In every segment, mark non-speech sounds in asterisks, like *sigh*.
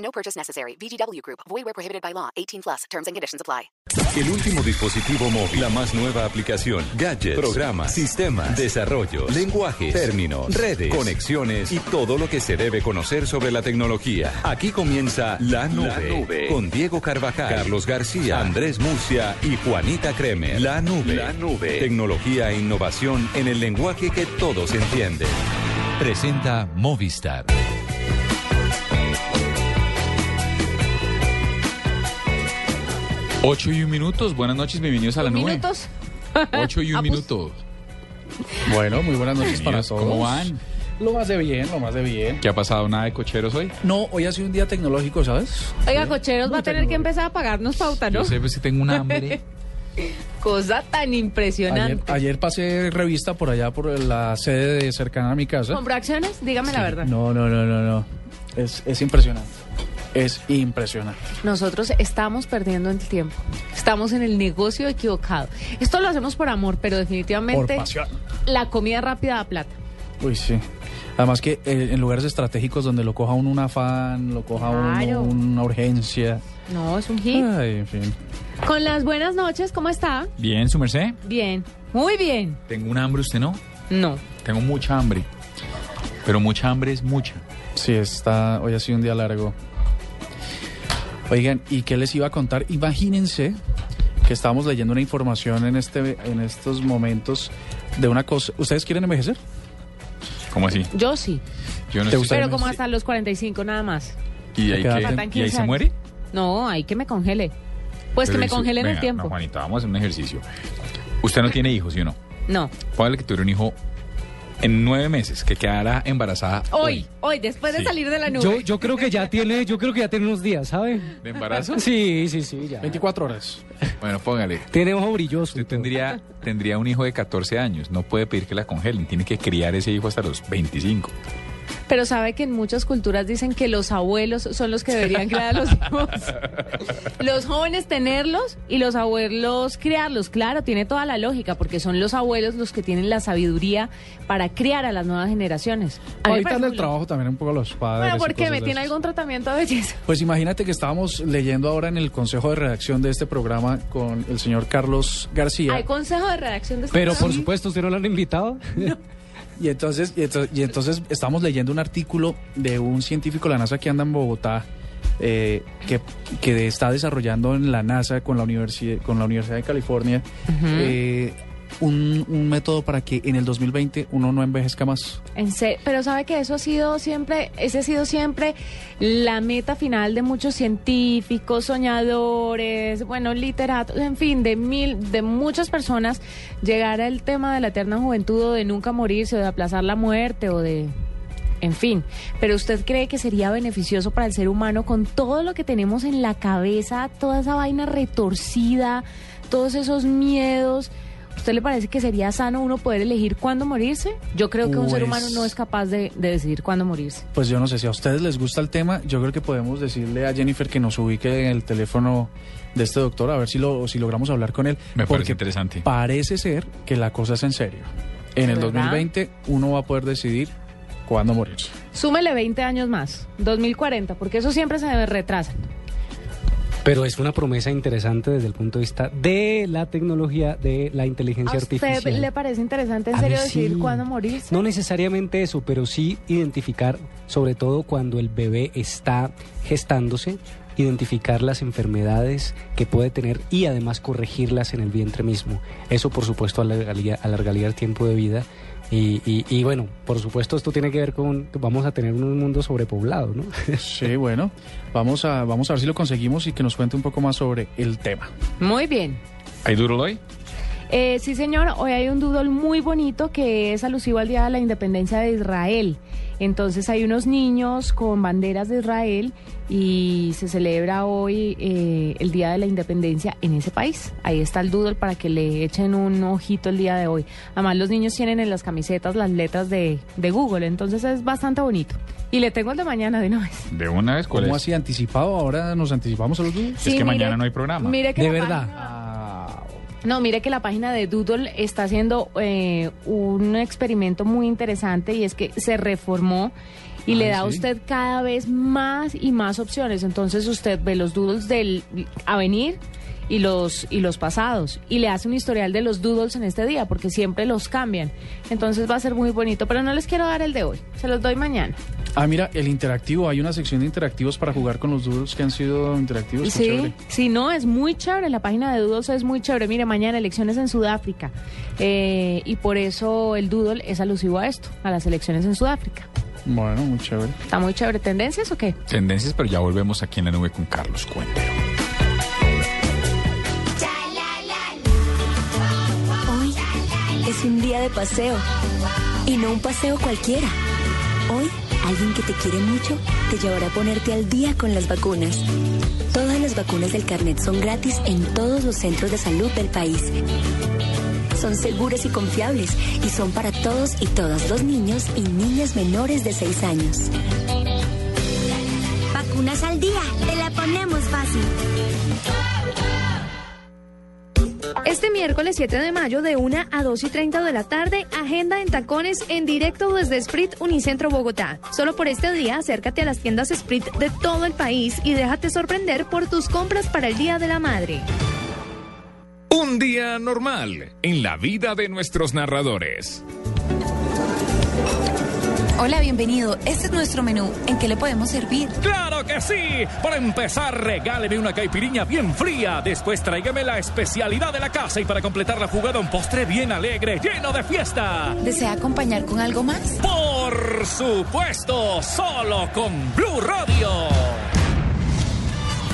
No purchase necessary. VGW Group. Void where prohibited by law. 18 plus. Terms and conditions apply. El último dispositivo móvil, la más nueva aplicación, gadgets, programas, sistemas, desarrollos, lenguajes, términos, redes, conexiones y todo lo que se debe conocer sobre la tecnología. Aquí comienza La Nube, La Nube. con Diego Carvajal, Carlos García, Andrés Murcia y Juanita Kremer. La Nube. La Nube. Tecnología e innovación en el lenguaje que todos entienden. Presenta Movistar. Ocho y un minutos, buenas noches, bienvenidos a la nube. ¿Minutos? Ocho y un *laughs* Ah, pues. minuto. Bueno, muy buenas noches para todos. ¿Cómo van? Lo más de bien, lo más de bien. ¿Qué ha pasado? ¿Nada de cocheros hoy? No, hoy ha sido un día tecnológico, ¿sabes? Oiga, cocheros va a tener que empezar a pagarnos pauta, ¿no? Yo sé pues, si tengo un hambre. *laughs* Cosa tan Ayer, impresionante. ayer pasé revista por allá por la sede de cercana a mi casa. ¿Compró acciones? Dígame la verdad. No, no, no, no, no. Es, es impresionante. Es impresionante. Nosotros estamos perdiendo el tiempo. Estamos en el negocio equivocado. Esto lo hacemos por amor, pero Por definitivamente pasión. la comida rápida da plata. Uy, sí. Además que eh, en lugares estratégicos donde lo coja uno un afán, lo coja Claro. uno una urgencia. No, es un hit. Ay, en fin. Con las buenas noches, ¿cómo está? Bien, su merced. Bien. Muy bien. Tengo un hambre, ¿usted no? No. Tengo mucha hambre. Pero mucha hambre es mucha. Sí, está, hoy ha sido un día largo. Oigan, ¿y qué les iba a contar? Imagínense que estábamos leyendo una información en, este, en estos momentos de una cosa. ¿Ustedes quieren envejecer? ¿Cómo así? Yo sí. Yo no ¿Te estoy- gusta? Pero como hasta los 45 nada más. ¿Y ahí, faltan ¿Y 15 ahí se muere? No, hay que me congele. Pues Pero que me eso- congelen el venga, tiempo. No, Juanita, vamos a hacer un ejercicio. Usted no tiene hijos, ¿sí o no? No. Póngale que tuviera un hijo en nueve meses, que quedara embarazada Hoy, hoy, después de salir de la nube. Yo, yo creo que ya tiene, yo creo que ya tiene unos días, ¿sabe? ¿De embarazo? Sí, sí, sí, ya. 24 horas. Bueno, póngale. Tiene ojo brilloso. Usted tendría, tendría un hijo de 14 años. No puede pedir que la congelen. Tiene que criar ese hijo hasta los 25. Pero sabe que en muchas culturas dicen que los abuelos son los que deberían criar a los *laughs* hijos. los jóvenes tenerlos y los abuelos criarlos. Claro, tiene toda la lógica, porque son los abuelos los que tienen la sabiduría para criar a las nuevas generaciones. Ahorita parece el trabajo también un poco a los padres. Bueno, y ¿por qué? cosas ¿Me tiene algún tratamiento de belleza? Pues imagínate que estábamos leyendo ahora en el consejo de redacción de este programa con el señor Carlos García. ¿Hay consejo de redacción de este Pero por supuesto, ¿usted no lo han invitado? *laughs* Y entonces, y entonces, y entonces estamos leyendo un artículo de un científico de la NASA que anda en Bogotá, eh, que, que está desarrollando en la NASA con la, universidad con la Universidad de California eh, un, método para que en el 2020 uno no envejezca más. En pero sabe que eso ha sido siempre, ese ha sido siempre la meta final de muchos científicos, soñadores, bueno, literatos, en fin, de mil, de muchas personas, llegar al tema de la eterna juventud o de nunca morirse o de aplazar la muerte o de en fin, pero usted cree que sería beneficioso para el ser humano con todo lo que tenemos en la cabeza, toda esa vaina retorcida, todos esos miedos. ¿Usted le parece que sería sano uno poder elegir cuándo morirse? Yo creo que un ser Pues- humano no es capaz de, de decidir cuándo morirse. Pues yo no sé si a ustedes les gusta el tema, yo creo que podemos decirle a Jennifer que nos ubique en el teléfono de este doctor a ver si, lo, si logramos hablar con él. Me porque parece interesante. Parece ser que la cosa es en serio. En el ¿Verdad? 2020 uno va a poder decidir cuándo morirse. Súmele 20 años más, 2040, porque eso siempre se retrasa. Pero es una promesa interesante desde el punto de vista de la tecnología, de la inteligencia ¿A usted artificial. le parece interesante en A serio decidir sí. cuándo morirse? No necesariamente eso, pero sí identificar, sobre todo cuando el bebé está gestándose, identificar las enfermedades que puede tener y además corregirlas en el vientre mismo. Eso, por supuesto, alargaría, alargaría el tiempo de vida. Y, y- y, bueno, por supuesto, esto tiene que ver con que vamos a tener un mundo sobrepoblado, ¿no? *laughs* Sí, bueno, vamos a, vamos a ver si lo conseguimos y que nos cuente un poco más sobre el tema. Muy bien. ¿Hay duro hoy? Eh, sí, señor, hoy hay un doodle muy bonito que es alusivo al Día de la Independencia de Israel. Entonces hay unos niños con banderas de Israel y se celebra hoy eh, el Día de la Independencia en ese país. Ahí está el doodle para que le echen un ojito el día de hoy. Además los niños tienen en las camisetas las letras de, de Google, entonces es bastante bonito. Y le tengo el de mañana de una vez. De una vez, ¿cuál ¿Cómo es? así anticipado? Ahora nos anticipamos a los dos. Es que mire- mañana no hay programa. Mire que De verdad. página- Ah, No, mire que la página de Doodle está haciendo eh, un experimento muy interesante y es que se reformó y Ah, le da a ¿sí? usted cada vez más y más opciones. Entonces usted ve los doodles del avenir y los y los pasados y le hace un historial de los doodles en este día porque siempre los cambian. Entonces va a ser muy bonito, pero no les quiero dar el de hoy. Se los doy mañana. Ah, mira, el interactivo. Hay una sección de interactivos para jugar con los doodles que han sido interactivos. Sí, chévere. sí, no, es muy chévere. La página de Doodles es muy chévere. Mire, mañana elecciones en Sudáfrica. Eh, y por eso el Doodle es alusivo a esto, a las elecciones en Sudáfrica. Bueno, muy chévere. ¿Está muy chévere? ¿Tendencias o qué? Tendencias, pero ya volvemos aquí en la nube con Carlos Cuentero. Hoy es un día de paseo y no un paseo cualquiera. Hoy alguien que te quiere mucho te llevará a ponerte al día con las vacunas. Todas las vacunas del carnet son gratis en todos los centros de salud del país. Son seguras y confiables y son para todos y todas los niños y niñas menores de 6 años. Vacunas al día, te la ponemos fácil. Este miércoles 7 de mayo de 1 a 2 y 30 de la tarde, agenda en tacones en directo desde Sprit Unicentro Bogotá. Solo por este día acércate a las tiendas Sprit de todo el país y déjate sorprender por tus compras para el Día de la Madre. Un día normal en la vida de nuestros narradores. Hola, bienvenido. Este es nuestro menú. ¿En qué le podemos servir? ¡Claro que sí! Para empezar, regáleme una caipiriña bien fría. Después tráigame la especialidad de la casa y para completar la jugada un postre bien alegre, lleno de fiesta. ¿Desea acompañar con algo más? Por supuesto, solo con Blue Radio.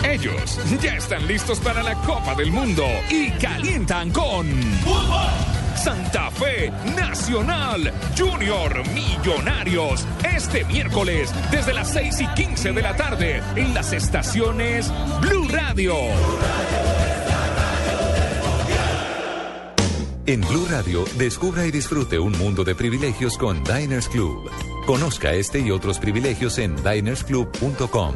Ellos ya están listos para la Copa del Mundo y calientan con Santa Fe Nacional Junior Millonarios este miércoles desde las 6 y 15 de la tarde en las estaciones Blue Radio. En Blue Radio, descubra y disfrute un mundo de privilegios con Diners Club. Conozca este y otros privilegios en dinersclub.com.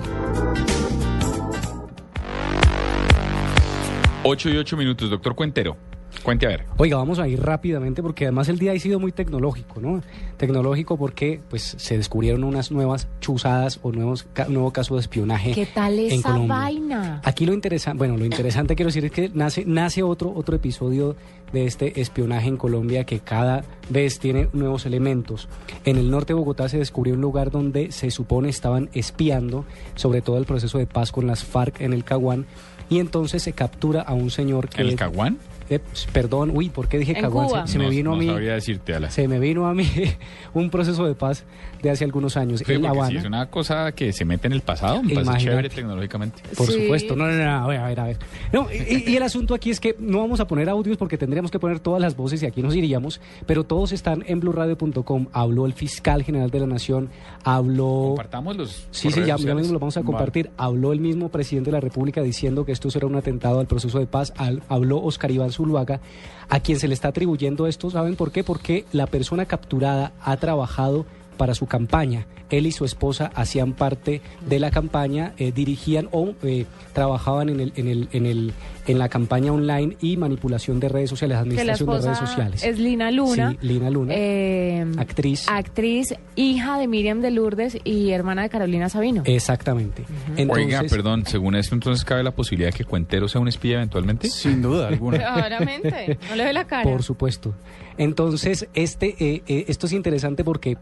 8 y 8 minutos, doctor Cuentero. Cuente a ver. Oiga, vamos a ir rápidamente porque además el día ha sido muy tecnológico, ¿no? Tecnológico porque pues se descubrieron unas nuevas chuzadas o nuevos ca- nuevo caso de espionaje ¿Qué tal en esa Colombia. vaina? Aquí lo interesante, bueno, lo interesante quiero decir es que nace, nace otro, otro episodio de este espionaje en Colombia que cada vez tiene nuevos elementos. En el norte de Bogotá se descubrió un lugar donde se supone estaban espiando sobre todo el proceso de paz con las FARC en el Caguán y entonces se captura a un señor que... ¿En el Caguán? Eh, perdón, uy, ¿por qué dije? Cuba. Se, me No- vino no a mí... sabría decirte, Ala. Se me vino a mí *laughs* un proceso de paz de hace algunos años Sí, en La si es una cosa que se mete en el pasado, me parece chévere tecnológicamente. Por Sí. supuesto, no, no, no, a ver, a ver, a ver. No, y, y el asunto aquí es que no vamos a poner audios porque tendríamos que poner todas las voces y aquí nos iríamos, pero todos están en blurradio.com. Habló el fiscal general de la Nación, habló... Compartamos los. Sí, sí, ya, mismo lo vamos a compartir. Habló el mismo presidente de la República diciendo que esto será un atentado al proceso de paz. Al- habló Oscar Iván Zuluaga, a quien se le está atribuyendo esto. ¿Saben por qué? Porque la persona capturada ha trabajado para su campaña. Él y su esposa hacían parte de la campaña, eh, dirigían o eh, trabajaban en, el, en, el, en, el, en la campaña online y manipulación de redes sociales, Que la administración de redes sociales. es Lina Luna. Sí, Lina Luna, eh, actriz. actriz, hija de Miriam de Lourdes y hermana de Carolina Sabino. Exactamente. Entonces, Oiga, perdón, según esto, entonces cabe la posibilidad de que Cuentero sea un espía eventualmente. Sin duda alguna. *laughs* Claramente, no le ve la cara. Por supuesto. Entonces, este, eh, eh, esto es interesante porque,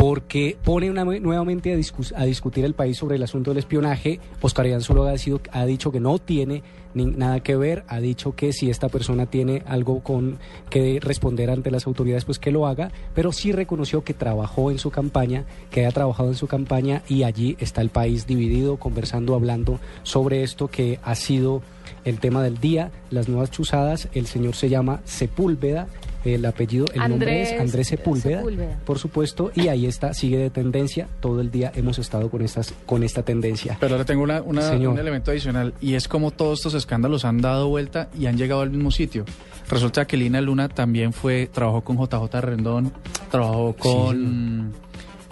porque pone una, nuevamente a, a discutir el país sobre el asunto del espionaje. Oscar Zuluaga ha, ha dicho que no tiene ni nada que ver, ha dicho que si esta persona tiene algo con que responder ante las autoridades, pues que lo haga, pero sí reconoció que trabajó en su campaña, que haya trabajado en su campaña y allí está el país dividido, conversando, hablando sobre esto que ha sido el tema del día, las nuevas chuzadas. El señor se llama Sepúlveda. El apellido, el nombre es Andrés Sepúlveda, Sepúlveda. por supuesto, y ahí está, sigue de tendencia. Todo el día hemos estado con estas, con esta tendencia. Pero ahora tengo una, un elemento adicional y es como todos estos escándalos han dado vuelta y han llegado al mismo sitio. Resulta que Lina Luna también fue, trabajó con JJ Rendón, trabajó con,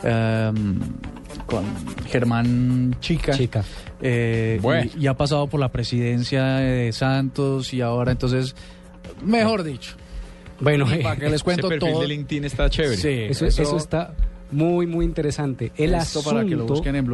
em, con Germán Chica. Chica. eh, Bueno. y, y ha pasado por la presidencia de Santos y ahora entonces, mejor dicho. Bueno, Y para que les *laughs* cuento Ese perfil todo. de LinkedIn está chévere. Sí, Eso, eso está muy, muy interesante. El esto asunto... para que lo busquen en.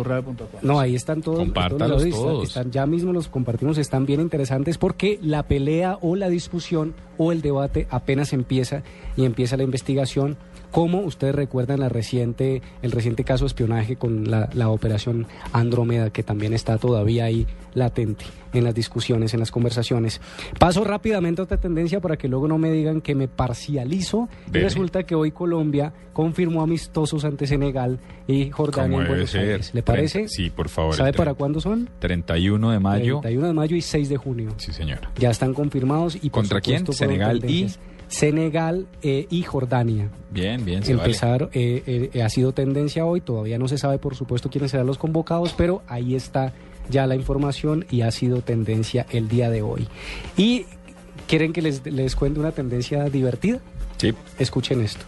No, ahí están todos. Compártalos todos los todos. Están, ya mismo los compartimos, están bien interesantes porque la pelea o la discusión o el debate apenas empieza y empieza la investigación. Como ustedes recuerdan la reciente, el reciente caso de espionaje con la, la operación Andrómeda, que también está todavía ahí latente en las discusiones, en las conversaciones. Paso rápidamente a otra tendencia para que luego no me digan que me parcializo. Y resulta que hoy Colombia confirmó amistosos ante Senegal y Jordania en Buenos. Aires. ¿Le parece? Sí, por favor. ¿Sabe para cuándo son? 31 de mayo. 31 de mayo y 6 de junio. Sí, señor. Ya están confirmados. y por ¿Contra quién? supuesto, Senegal y-. Senegal eh, y Jordania. Bien, bien, se vale. Empezar, eh, eh, ha sido tendencia hoy, todavía no se sabe por supuesto quiénes serán los convocados, pero ahí está ya la información y ha sido tendencia el día de hoy. ¿Y quieren que les, les cuente una tendencia divertida? Sí. Escuchen esto.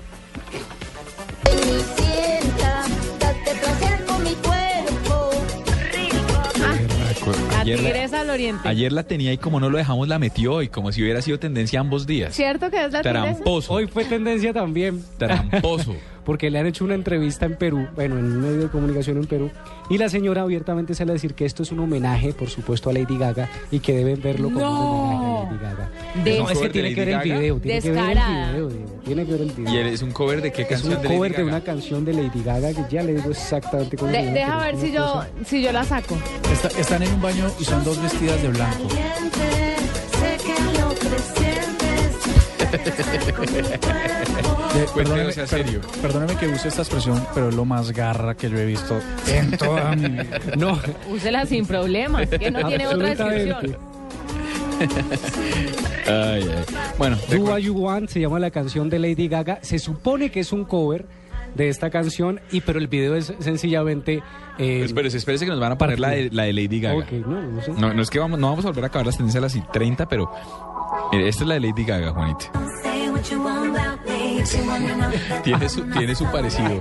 Ayer la- al oriente. Ayer la tenía y como no lo dejamos la metió hoy, como si hubiera sido tendencia ambos días. ¿Cierto que es la? Tramposo. Hoy fue tendencia también. Tramposo. *laughs* porque le han hecho una entrevista en Perú, bueno, en un medio de comunicación en Perú, y la señora abiertamente sale a decir que esto es un homenaje, por supuesto, a Lady Gaga y que deben verlo como un homenaje a Lady Gaga. De- no, es que tiene que ver el Lady Gaga? video, tiene que ver el video, Diego, tiene que ver el video. ¿Y él es un cover de qué es canción un de Lady cover de una canción de Lady Gaga que ya le digo exactamente cómo De- deja ver es si yo, cosa- si yo la saco. Está- están en un baño y son dos vestidas de blanco. *laughs* De- perdóneme, sea per- serio. perdóneme que use esta expresión, pero es lo más garra que yo he visto en toda mi vida. *laughs* No, Úsela sin problemas, que no tiene otra absolutamente. descripción. *laughs* Ay, ay. Bueno, Do What You Want se llama la canción de Lady Gaga. Se supone que es un cover de esta canción, y pero el video es sencillamente... eh, espérese, espérese que nos van a poner la de, la de Lady Gaga. ok, no, no sé. No, no es que vamos, no vamos a volver a acabar las tendencias a las 30, pero mire, esta es la de Lady Gaga, Juanita. *laughs* Tiene su, tiene su parecido.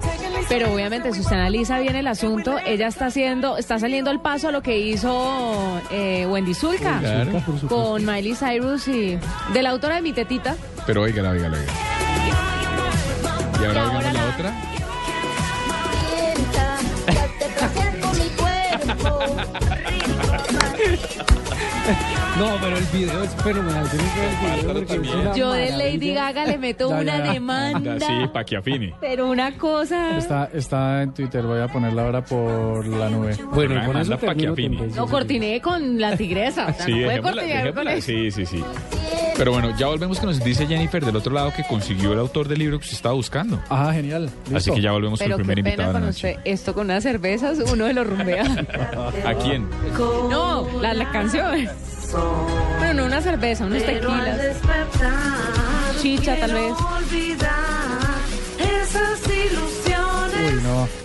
Pero obviamente, si usted analiza bien el asunto, ella está haciendo, está saliendo al paso a lo que hizo eh, Wendy Zulka Claro. con Miley Cyrus y de la autora de Mi Tetita. Pero oígala, oígala, oígala. Y ahora Y ahora la la- otra. *laughs* No, pero el video es fenomenal. Tienen que ver el video porque es también. una Yo de Lady maravilla. Gaga le meto Ya, una ya. demanda. Sí, pa' que afine. Pero una cosa. Está, está en Twitter, voy a ponerla ahora por la nube. Bueno, Una con eso pa' que afine. No cortiné con la tigresa. O sea, Sí, no puede dejémosla, cortinear con dejémosla. eso. Sí, sí, sí. Pero bueno, ya volvemos que nos dice Jennifer del otro lado que consiguió el autor del libro que usted estaba buscando. Ah, genial. Así que ya volvemos con Pero el qué primer pena invitado con usted. Esto con unas cervezas, uno de los rumbea. *laughs* ¿A quién? No, la, la canción. Pero no una cerveza, unos tequilas. Chicha, tal vez. Uy, no.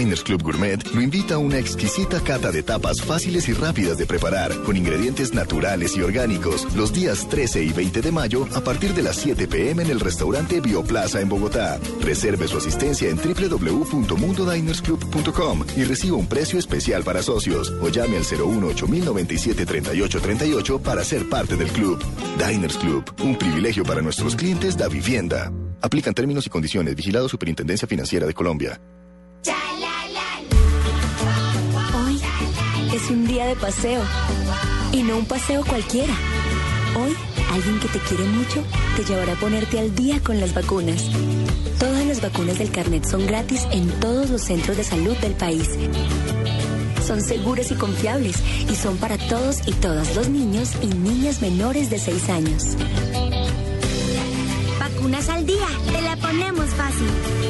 Diners Club Gourmet lo invita a una exquisita cata de tapas fáciles y rápidas de preparar, con ingredientes naturales y orgánicos, los días 13 y 20 de mayo a partir de las 7 pm en el restaurante Bioplaza en Bogotá. Reserve su asistencia en www.mundodinersclub.com y reciba un precio especial para socios o llame al 018 097 3838 para ser parte del club. Diners Club, un privilegio para nuestros clientes da vivienda. Aplican términos y condiciones. Vigilado Superintendencia Financiera de Colombia. Es un día de paseo. Y no un paseo cualquiera. Hoy, alguien que te quiere mucho te llevará a ponerte al día con las vacunas. Todas las vacunas del carnet son gratis en todos los centros de salud del país. Son seguras y confiables y son para todos y todas los niños y niñas menores de 6 años. vacunas al día. Te la ponemos fácil.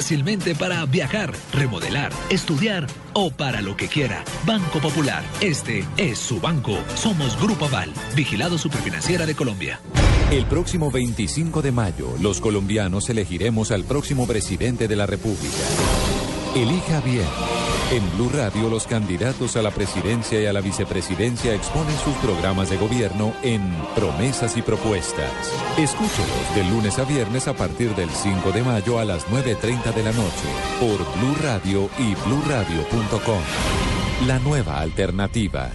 para viajar, remodelar, estudiar o para lo que quiera. Banco Popular, este es su banco. Somos Grupo Aval, vigilado superfinanciera de Colombia. El próximo 25 de mayo, los colombianos elegiremos al próximo presidente de la República. Elija bien. En Blue Radio, los candidatos a la presidencia y a la vicepresidencia exponen sus programas de gobierno en Promesas y Propuestas. Escúchelos de lunes a viernes a partir del 5 de mayo a las 9.30 de la noche por Blue Radio y bluradio.com. La nueva alternativa.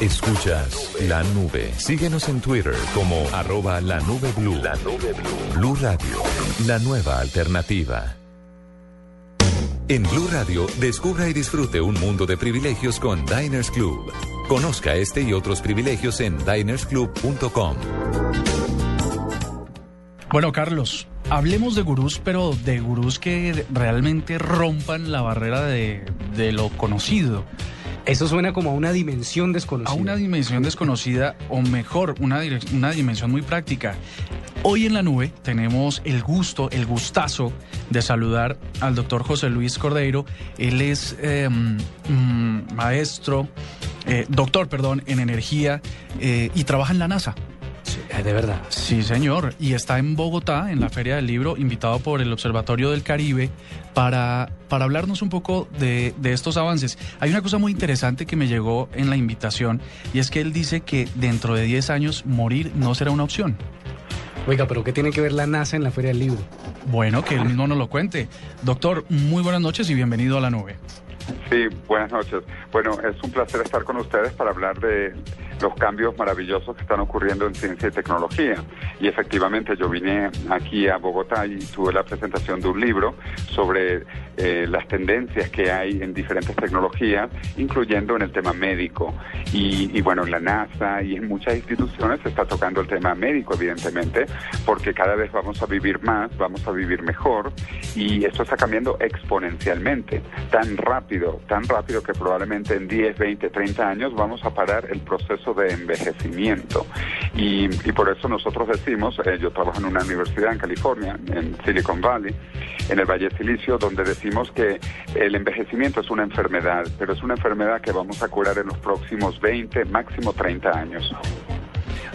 Escuchas la nube. Síguenos en Twitter como arroba la nube blue. La nube blue. Blue Radio, la nueva alternativa. En Blue Radio, descubra y disfrute un mundo de privilegios con Diners Club. Conozca este y otros privilegios en dinersclub.com. Bueno, Carlos, hablemos de gurús, pero de gurús que realmente rompan la barrera de, de lo conocido. Eso suena como a una dimensión desconocida. A una dimensión desconocida, o mejor, una, una dimensión muy práctica. Hoy en la nube tenemos el gusto, el gustazo de saludar al doctor José Luis Cordeiro. Él es eh, mm, maestro, eh, doctor, perdón, en energía eh, y trabaja en la NASA. de verdad. Sí, señor. Y está en Bogotá, en la Feria del Libro, invitado por el Observatorio del Caribe para, para hablarnos un poco de, de estos avances. Hay una cosa muy interesante que me llegó en la invitación y es que él dice que dentro de 10 años morir no será una opción. Oiga, pero ¿qué tiene que ver la NASA en la Feria del Libro? Bueno, que él mismo nos lo cuente. Doctor, muy buenas noches y bienvenido a la nube. Sí, buenas noches. Bueno, es un placer estar con ustedes para hablar de los cambios maravillosos que están ocurriendo en ciencia y tecnología. Y efectivamente yo vine aquí a Bogotá y tuve la presentación de un libro sobre eh, las tendencias que hay en diferentes tecnologías, incluyendo en el tema médico. Y, bueno, en la NASA y en muchas instituciones se está tocando el tema médico, evidentemente, porque cada vez vamos a vivir más, vamos a vivir mejor y esto está cambiando exponencialmente, tan rápido, tan rápido que probablemente en 10, 20, 30 años vamos a parar el proceso de envejecimiento. Y, y por eso nosotros decimos, eh, yo trabajo en una universidad en California, en Silicon Valley, en el Valle Silicio, donde decimos que el envejecimiento es una enfermedad, pero es una enfermedad que vamos a curar en los próximos 20, máximo 30 años.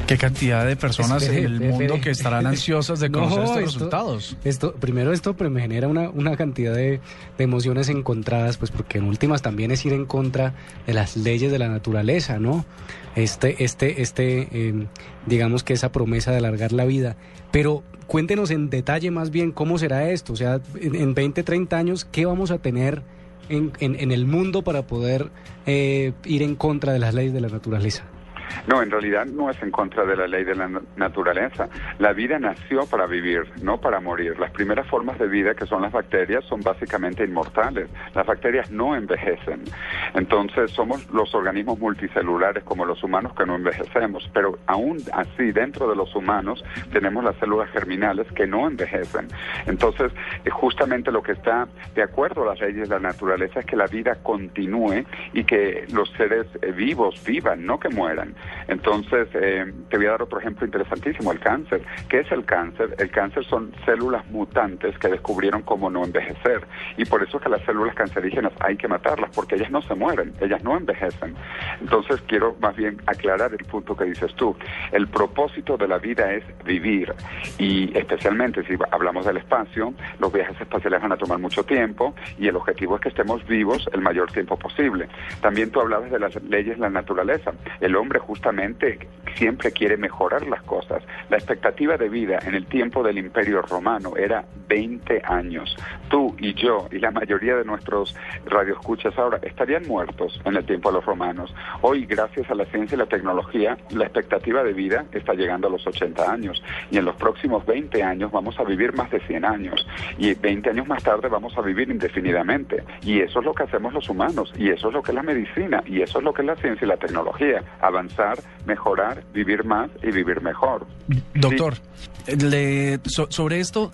¿Qué cantidad de personas Espere, en el espere. mundo que estarán *laughs* ansiosas de No, conocer estos esto- resultados? Esto, primero esto me genera una, una cantidad de, de emociones encontradas, pues porque en últimas también es ir en contra de las leyes de la naturaleza, ¿no? Este, este, este, eh, digamos que esa promesa de alargar la vida. Pero cuéntenos en detalle más bien cómo será esto, o sea, en, en 20, 30 años, ¿qué vamos a tener en, en- en el mundo para poder eh, ir en contra de las leyes de la naturaleza? No, en realidad no es en contra de la ley de la na- naturaleza. La vida nació para vivir, no para morir. Las primeras formas de vida, que son las bacterias, son básicamente inmortales. Las bacterias no envejecen. Entonces somos los organismos multicelulares como los humanos que no envejecemos. Pero aún así, dentro de los humanos, tenemos las células germinales que no envejecen. Entonces, eh, justamente lo que está de acuerdo a las leyes de la naturaleza es que la vida continúe y que los seres eh, vivos vivan, no que mueran. Entonces, eh, te voy a dar otro ejemplo interesantísimo, el cáncer. ¿Qué es el cáncer? El cáncer son células mutantes que descubrieron cómo no envejecer. Y por eso es que las células cancerígenas hay que matarlas, porque ellas no se mueren, ellas no envejecen. Entonces, quiero más bien aclarar el punto que dices tú. El propósito de la vida es vivir. Y especialmente si hablamos del espacio, los viajes espaciales van a tomar mucho tiempo y el objetivo es que estemos vivos el mayor tiempo posible. También tú hablabas de las leyes de la naturaleza. El hombre justamente siempre quiere mejorar las cosas. La expectativa de vida en el tiempo del Imperio Romano era 20 años. Tú y yo y la mayoría de nuestros radioescuchas ahora estarían muertos en el tiempo de los romanos. Hoy, gracias a la ciencia y la tecnología, la expectativa de vida está llegando a los 80 años y en los próximos 20 años vamos a vivir más de 100 años y 20 años más tarde vamos a vivir indefinidamente. Y eso es lo que hacemos los humanos y eso es lo que es la medicina y eso es lo que es la ciencia y la tecnología. Avanzar, mejorar, vivir más y vivir mejor. Doctor, le- so- sobre esto,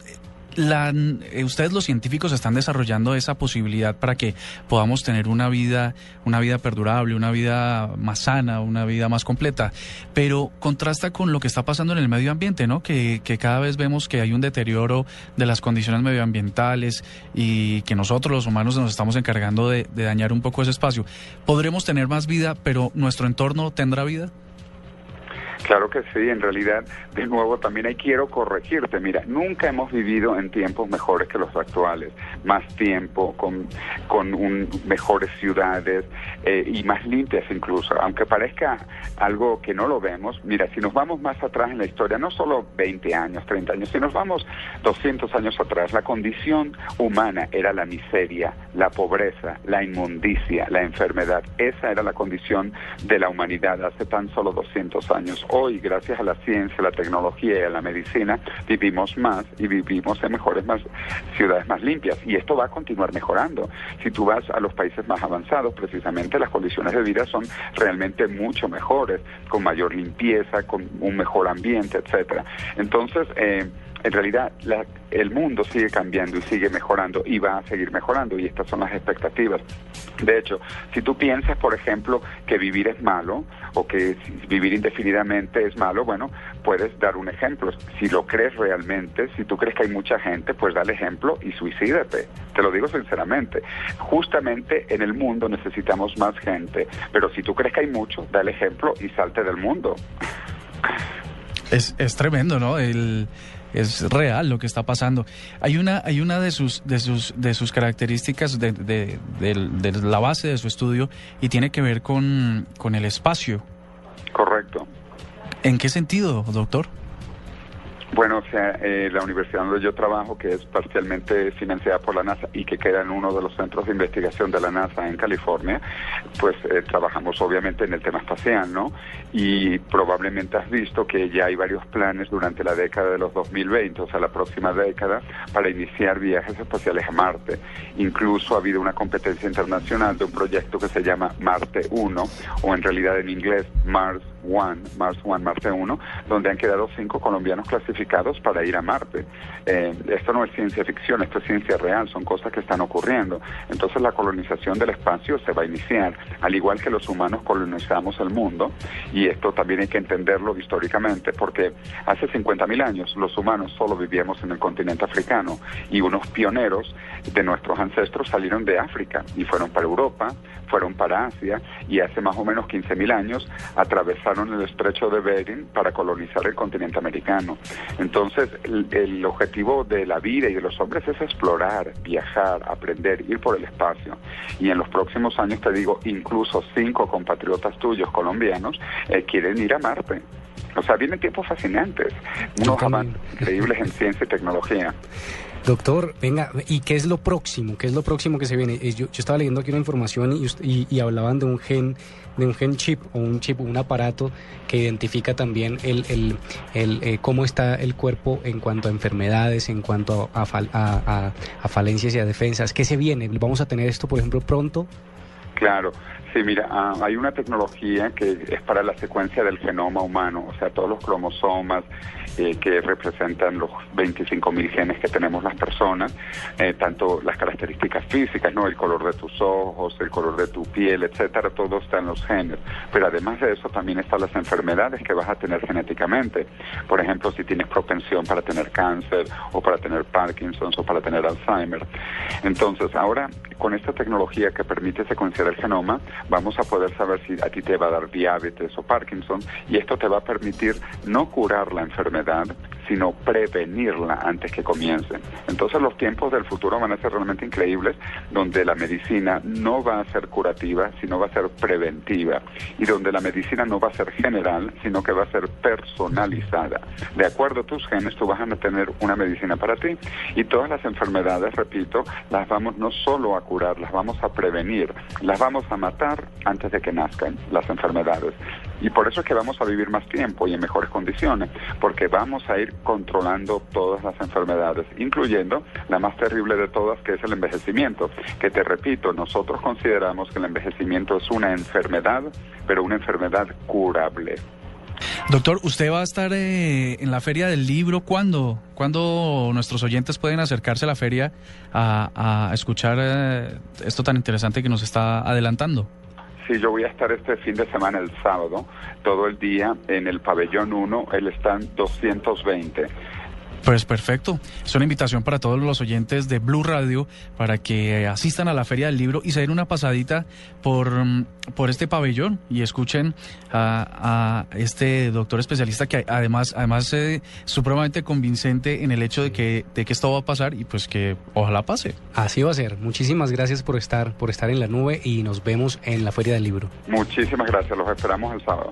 la, eh, ustedes los científicos están desarrollando esa posibilidad para que podamos tener una vida, una vida perdurable, una vida más sana, una vida más completa. Pero contrasta con lo que está pasando en el medio ambiente, ¿no? Que, que cada vez vemos que hay un deterioro de las condiciones medioambientales y que nosotros los humanos nos estamos encargando de, de dañar un poco ese espacio. ¿Podremos tener más vida, pero nuestro entorno tendrá vida? Claro que sí, en realidad, de nuevo, también ahí quiero corregirte. Mira, nunca hemos vivido en tiempos mejores que los actuales. Más tiempo, con, con un- mejores ciudades eh, y más limpias incluso. Aunque parezca algo que no lo vemos, mira, si nos vamos más atrás en la historia, no solo 20 años, 30 años, si nos vamos 200 años atrás, la condición humana era la miseria, la pobreza, la inmundicia, la enfermedad. Esa era la condición de la humanidad hace tan solo 200 años. Hoy, gracias a la ciencia, la tecnología y a la medicina, vivimos más y vivimos en mejores más, ciudades más limpias. Y esto va a continuar mejorando. Si tú vas a los países más avanzados, precisamente las condiciones de vida son realmente mucho mejores, con mayor limpieza, con un mejor ambiente, etcétera. Entonces, eh, en realidad la- el mundo sigue cambiando y sigue mejorando y va a seguir mejorando y estas son las expectativas. De hecho, si tú piensas, por ejemplo, que vivir es malo o que vivir indefinidamente es malo, bueno, puedes dar un ejemplo. Si lo crees realmente, si tú crees que hay mucha gente, pues da el ejemplo y suicídate. Te lo digo sinceramente. Justamente en el mundo necesitamos más gente, pero si tú crees que hay mucho, da el ejemplo y salte del mundo. Es, es tremendo, ¿no? El, es real lo que está pasando. Hay una, hay una de sus, de sus, de sus características de, de- la base de su estudio y tiene que ver con, con el espacio. Correcto. ¿En qué sentido, doctor? Bueno, o sea, eh, la universidad donde yo trabajo, que es parcialmente financiada por la NASA y que queda en uno de los centros de investigación de la NASA en California, pues eh, trabajamos obviamente en el tema espacial, ¿no? Y probablemente has visto que ya hay varios planes durante la década de los 2020, o sea, la próxima década, para iniciar viajes espaciales a Marte. Incluso ha habido una competencia internacional de un proyecto que se llama Marte 1, o en realidad en inglés Mars One, Mars One, Marte 1, donde han quedado cinco colombianos clasificados para ir a Marte. Eh, esto no es ciencia ficción, esto es ciencia real, son cosas que están ocurriendo. Entonces la colonización del espacio se va a iniciar, al igual que los humanos colonizamos el mundo, y esto también hay que entenderlo históricamente, porque hace 50.000 años los humanos solo vivíamos en el continente africano, y unos pioneros de nuestros ancestros salieron de África y fueron para Europa, fueron para Asia, y hace más o menos 15.000 años atravesaron el estrecho de Bering para colonizar el continente americano. Entonces, el, el objetivo de la vida y de los hombres es explorar, viajar, aprender, ir por el espacio. Y en los próximos años, te digo, incluso cinco compatriotas tuyos colombianos eh, quieren ir a Marte. O sea, vienen tiempos fascinantes, unos avances increíbles en ciencia y tecnología. *laughs* Doctor, venga, ¿y qué es lo próximo? ¿Qué es lo próximo que se viene? Eh, Yo, yo estaba leyendo aquí una información y, y- y hablaban de un gen, de un gen chip o un chip, un aparato que identifica también el, el, el, eh, cómo está el cuerpo en cuanto a enfermedades, en cuanto a, fal- a- a falencias y a defensas. ¿Qué se viene? ¿Vamos a tener esto, por ejemplo, pronto? Claro, sí, mira, ah, hay una tecnología que es para la secuencia del genoma humano, o sea, todos los cromosomas eh, que representan los 25.000 genes que tenemos las personas, eh, tanto las características físicas, ¿no? El color de tus ojos, el color de tu piel, etcétera, todo está en los genes. Pero además de eso también están las enfermedades que vas a tener genéticamente. Por ejemplo, si tienes propensión para tener cáncer o para tener Parkinson o para tener Alzheimer. Entonces, ahora con esta tecnología que permite secuenciar el genoma, vamos a poder saber si a ti te va a dar diabetes o Parkinson y esto te va a permitir no curar la enfermedad, verdade. Sino prevenirla antes que comience. Entonces los tiempos del futuro van a ser realmente increíbles, donde la medicina no va a ser curativa, sino va a ser preventiva, y donde la medicina no va a ser general, sino que va a ser personalizada. De acuerdo a tus genes, tú vas a tener una medicina para ti, y todas las enfermedades, repito, las vamos no solo a curar, las vamos a prevenir, las vamos a matar antes de que nazcan las enfermedades. Y por eso es que vamos a vivir más tiempo y en mejores condiciones, porque vamos a ir controlando todas las enfermedades, incluyendo la más terrible de todas, que es el envejecimiento, que te repito, nosotros consideramos que el envejecimiento es una enfermedad, pero una enfermedad curable. Doctor, ¿usted va a estar eh, en la Feria del Libro? ¿Cuándo? ¿Cuándo nuestros oyentes pueden acercarse a la feria a, escuchar eh, esto tan interesante que nos está adelantando? Sí, yo voy a estar este fin de semana, el sábado, todo el día en el pabellón 1, el stand 220. Pues perfecto. Es una invitación para todos los oyentes de Blue Radio para que asistan a la Feria del Libro y se den una pasadita por, mm, por este pabellón y escuchen a, a este doctor especialista que además, además es supremamente convincente en el hecho de que, de que esto va a pasar y pues que ojalá pase. Así va a ser. Muchísimas gracias por estar, por estar en la nube y nos vemos en la Feria del Libro. Muchísimas gracias, los esperamos el sábado.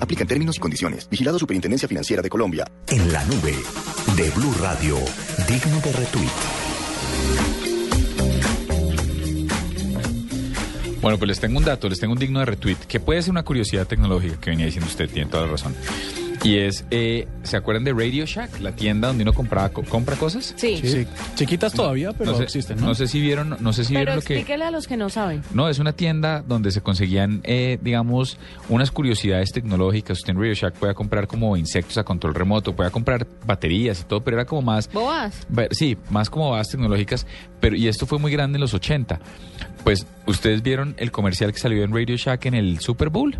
Aplican términos y condiciones. Vigilado Superintendencia Financiera de Colombia. En la nube de Blue Radio, digno de retweet. Bueno, pues les tengo un dato, les tengo un digno de retweet, que puede ser una curiosidad tecnológica que venía diciendo usted, tiene toda la razón. Y es, eh, ¿se acuerdan de Radio Shack, la tienda donde uno compraba, co- compra cosas? Sí. Sí. Chiquitas todavía, pero no sé, existen, ¿no? No sé si vieron, no sé si Pero vieron lo que... explíquele a los que no saben. No, es una tienda donde se conseguían, eh, digamos, unas curiosidades tecnológicas. Usted en Radio Shack puede comprar como insectos a control remoto, puede comprar baterías y todo, pero era como más... Boas. Ver- Sí, más como bases tecnológicas, pero y esto fue muy grande en los 80. Pues, ¿ustedes vieron el comercial que salió en Radio Shack en el Super Bowl?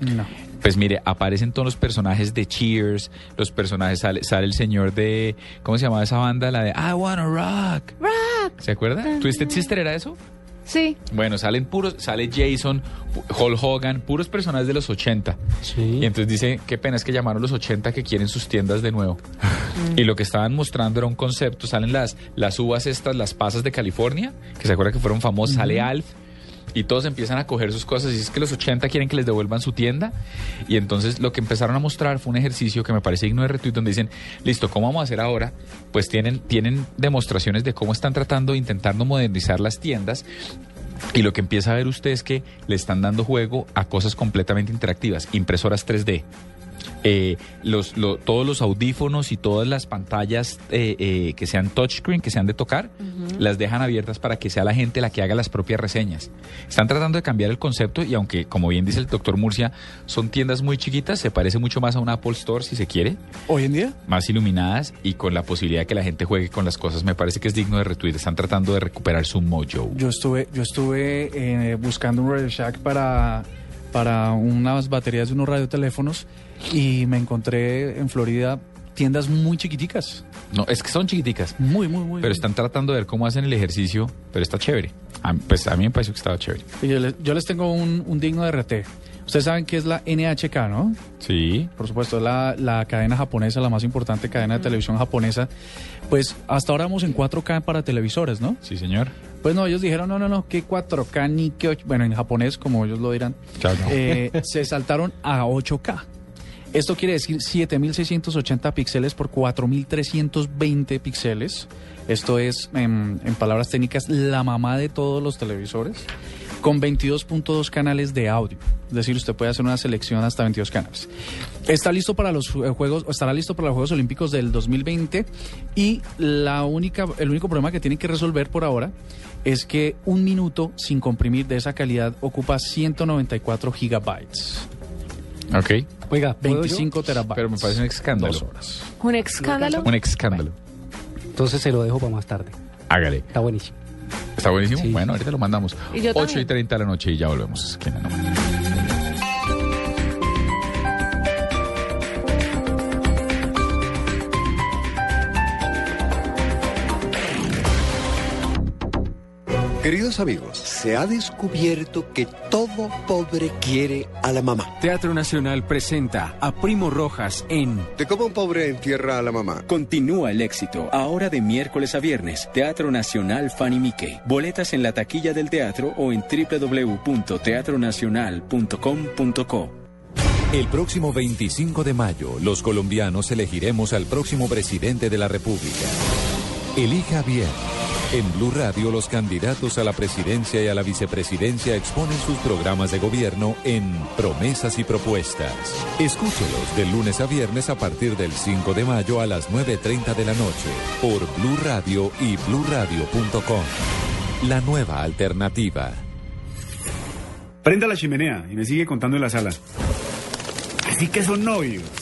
No. Pues mire, aparecen todos los personajes de Cheers, los personajes, sale, sale el señor de, ¿cómo se llamaba esa banda? La de I Wanna Rock. Rock. ¿Se acuerda? ¿Twisted Sister era eso? Sí. Bueno, salen puros, sale Jason, Hulk Hogan, puros personajes de los 80. Y entonces dice, qué pena es que llamaron los 80 que quieren sus tiendas de nuevo. Y lo que estaban mostrando era un concepto, salen las, las uvas estas, las pasas de California, que se acuerda que fueron famosas, sale Alf. Y todos empiezan a coger sus cosas y es que los 80 quieren que les devuelvan su tienda. Y entonces lo que empezaron a mostrar fue un ejercicio que me parece digno de retweet donde dicen, listo, ¿cómo vamos a hacer ahora? Pues tienen, tienen demostraciones de cómo están tratando, intentando modernizar las tiendas y lo que empieza a ver usted es que le están dando juego a cosas completamente interactivas, impresoras 3D. Eh, los, lo- todos los audífonos y todas las pantallas eh, eh, que sean touchscreen, que sean de tocar, las dejan abiertas para que sea la gente la que haga las propias reseñas. Están tratando de cambiar el concepto y aunque, como bien dice el doctor Murcia, son tiendas muy chiquitas, se parece mucho más a un Apple Store si se quiere, Hoy en día, más iluminadas y con la posibilidad de que la gente juegue con las cosas. Me parece que es digno de retweet. Están tratando de recuperar su mojo. yo estuve, yo estuve eh, buscando un Radio Shack para, para unas baterías de unos radioteléfonos y me encontré en Florida tiendas muy chiquiticas. No, es que son chiquiticas. Muy, muy, muy. Pero están tratando de ver cómo hacen el ejercicio, pero está chévere. A pues a mí me pareció que estaba chévere. Y Yo les, yo les tengo un, un digno de RT. Ustedes saben que es la NHK, ¿no? Sí. Por supuesto, es la, la cadena japonesa, la más importante cadena de televisión japonesa. Pues hasta ahora vamos en 4K para televisores, ¿no? Sí, señor. Pues no, ellos dijeron, no, no, no, que 4K ni que 8. Bueno, en japonés, como ellos lo dirán, Claro. eh, *laughs* se saltaron a 8K. Esto quiere decir 7680 píxeles por 4320 píxeles. Esto es, en, en palabras técnicas, la mamá de todos los televisores, con 22.2 canales de audio. Es decir, usted puede hacer una selección hasta 22 canales. Está listo para los eh, Juegos, estará listo para los Juegos Olímpicos del 2020 y la única, el único problema que tienen que resolver por ahora es que un minuto sin comprimir de esa calidad ocupa 194 gigabytes. Ok. Oiga, ¿puedo yo? 25 terabytes. Pero me parece un escándalo. Dos horas. Un escándalo. Un escándalo. Entonces se lo dejo para más tarde. Hágale. Está buenísimo. ¿Está buenísimo? Bueno, ahorita lo mandamos. Y yo 8 y también. 30 de la noche y ya volvemos. ¿Quién no? Queridos amigos, se ha descubierto que todo pobre quiere a la mamá. Teatro Nacional presenta a Primo Rojas en ¿De cómo un pobre entierra a la mamá? Continúa el éxito, ahora de miércoles a viernes. Teatro Nacional Fanny Mickey. Boletas en la taquilla del teatro o en www.teatronacional.com.co. El próximo 25 de mayo, los colombianos elegiremos al próximo presidente de la República. Elija bien. En Blue Radio, los candidatos a la presidencia y a la vicepresidencia exponen sus programas de gobierno en Promesas y Propuestas. Escúchelos de lunes a viernes a partir del 5 de mayo a las 9.30 de la noche por Blue Radio y bluradio.com. La nueva alternativa. Prenda la chimenea y me sigue contando en la sala. Así que son novios.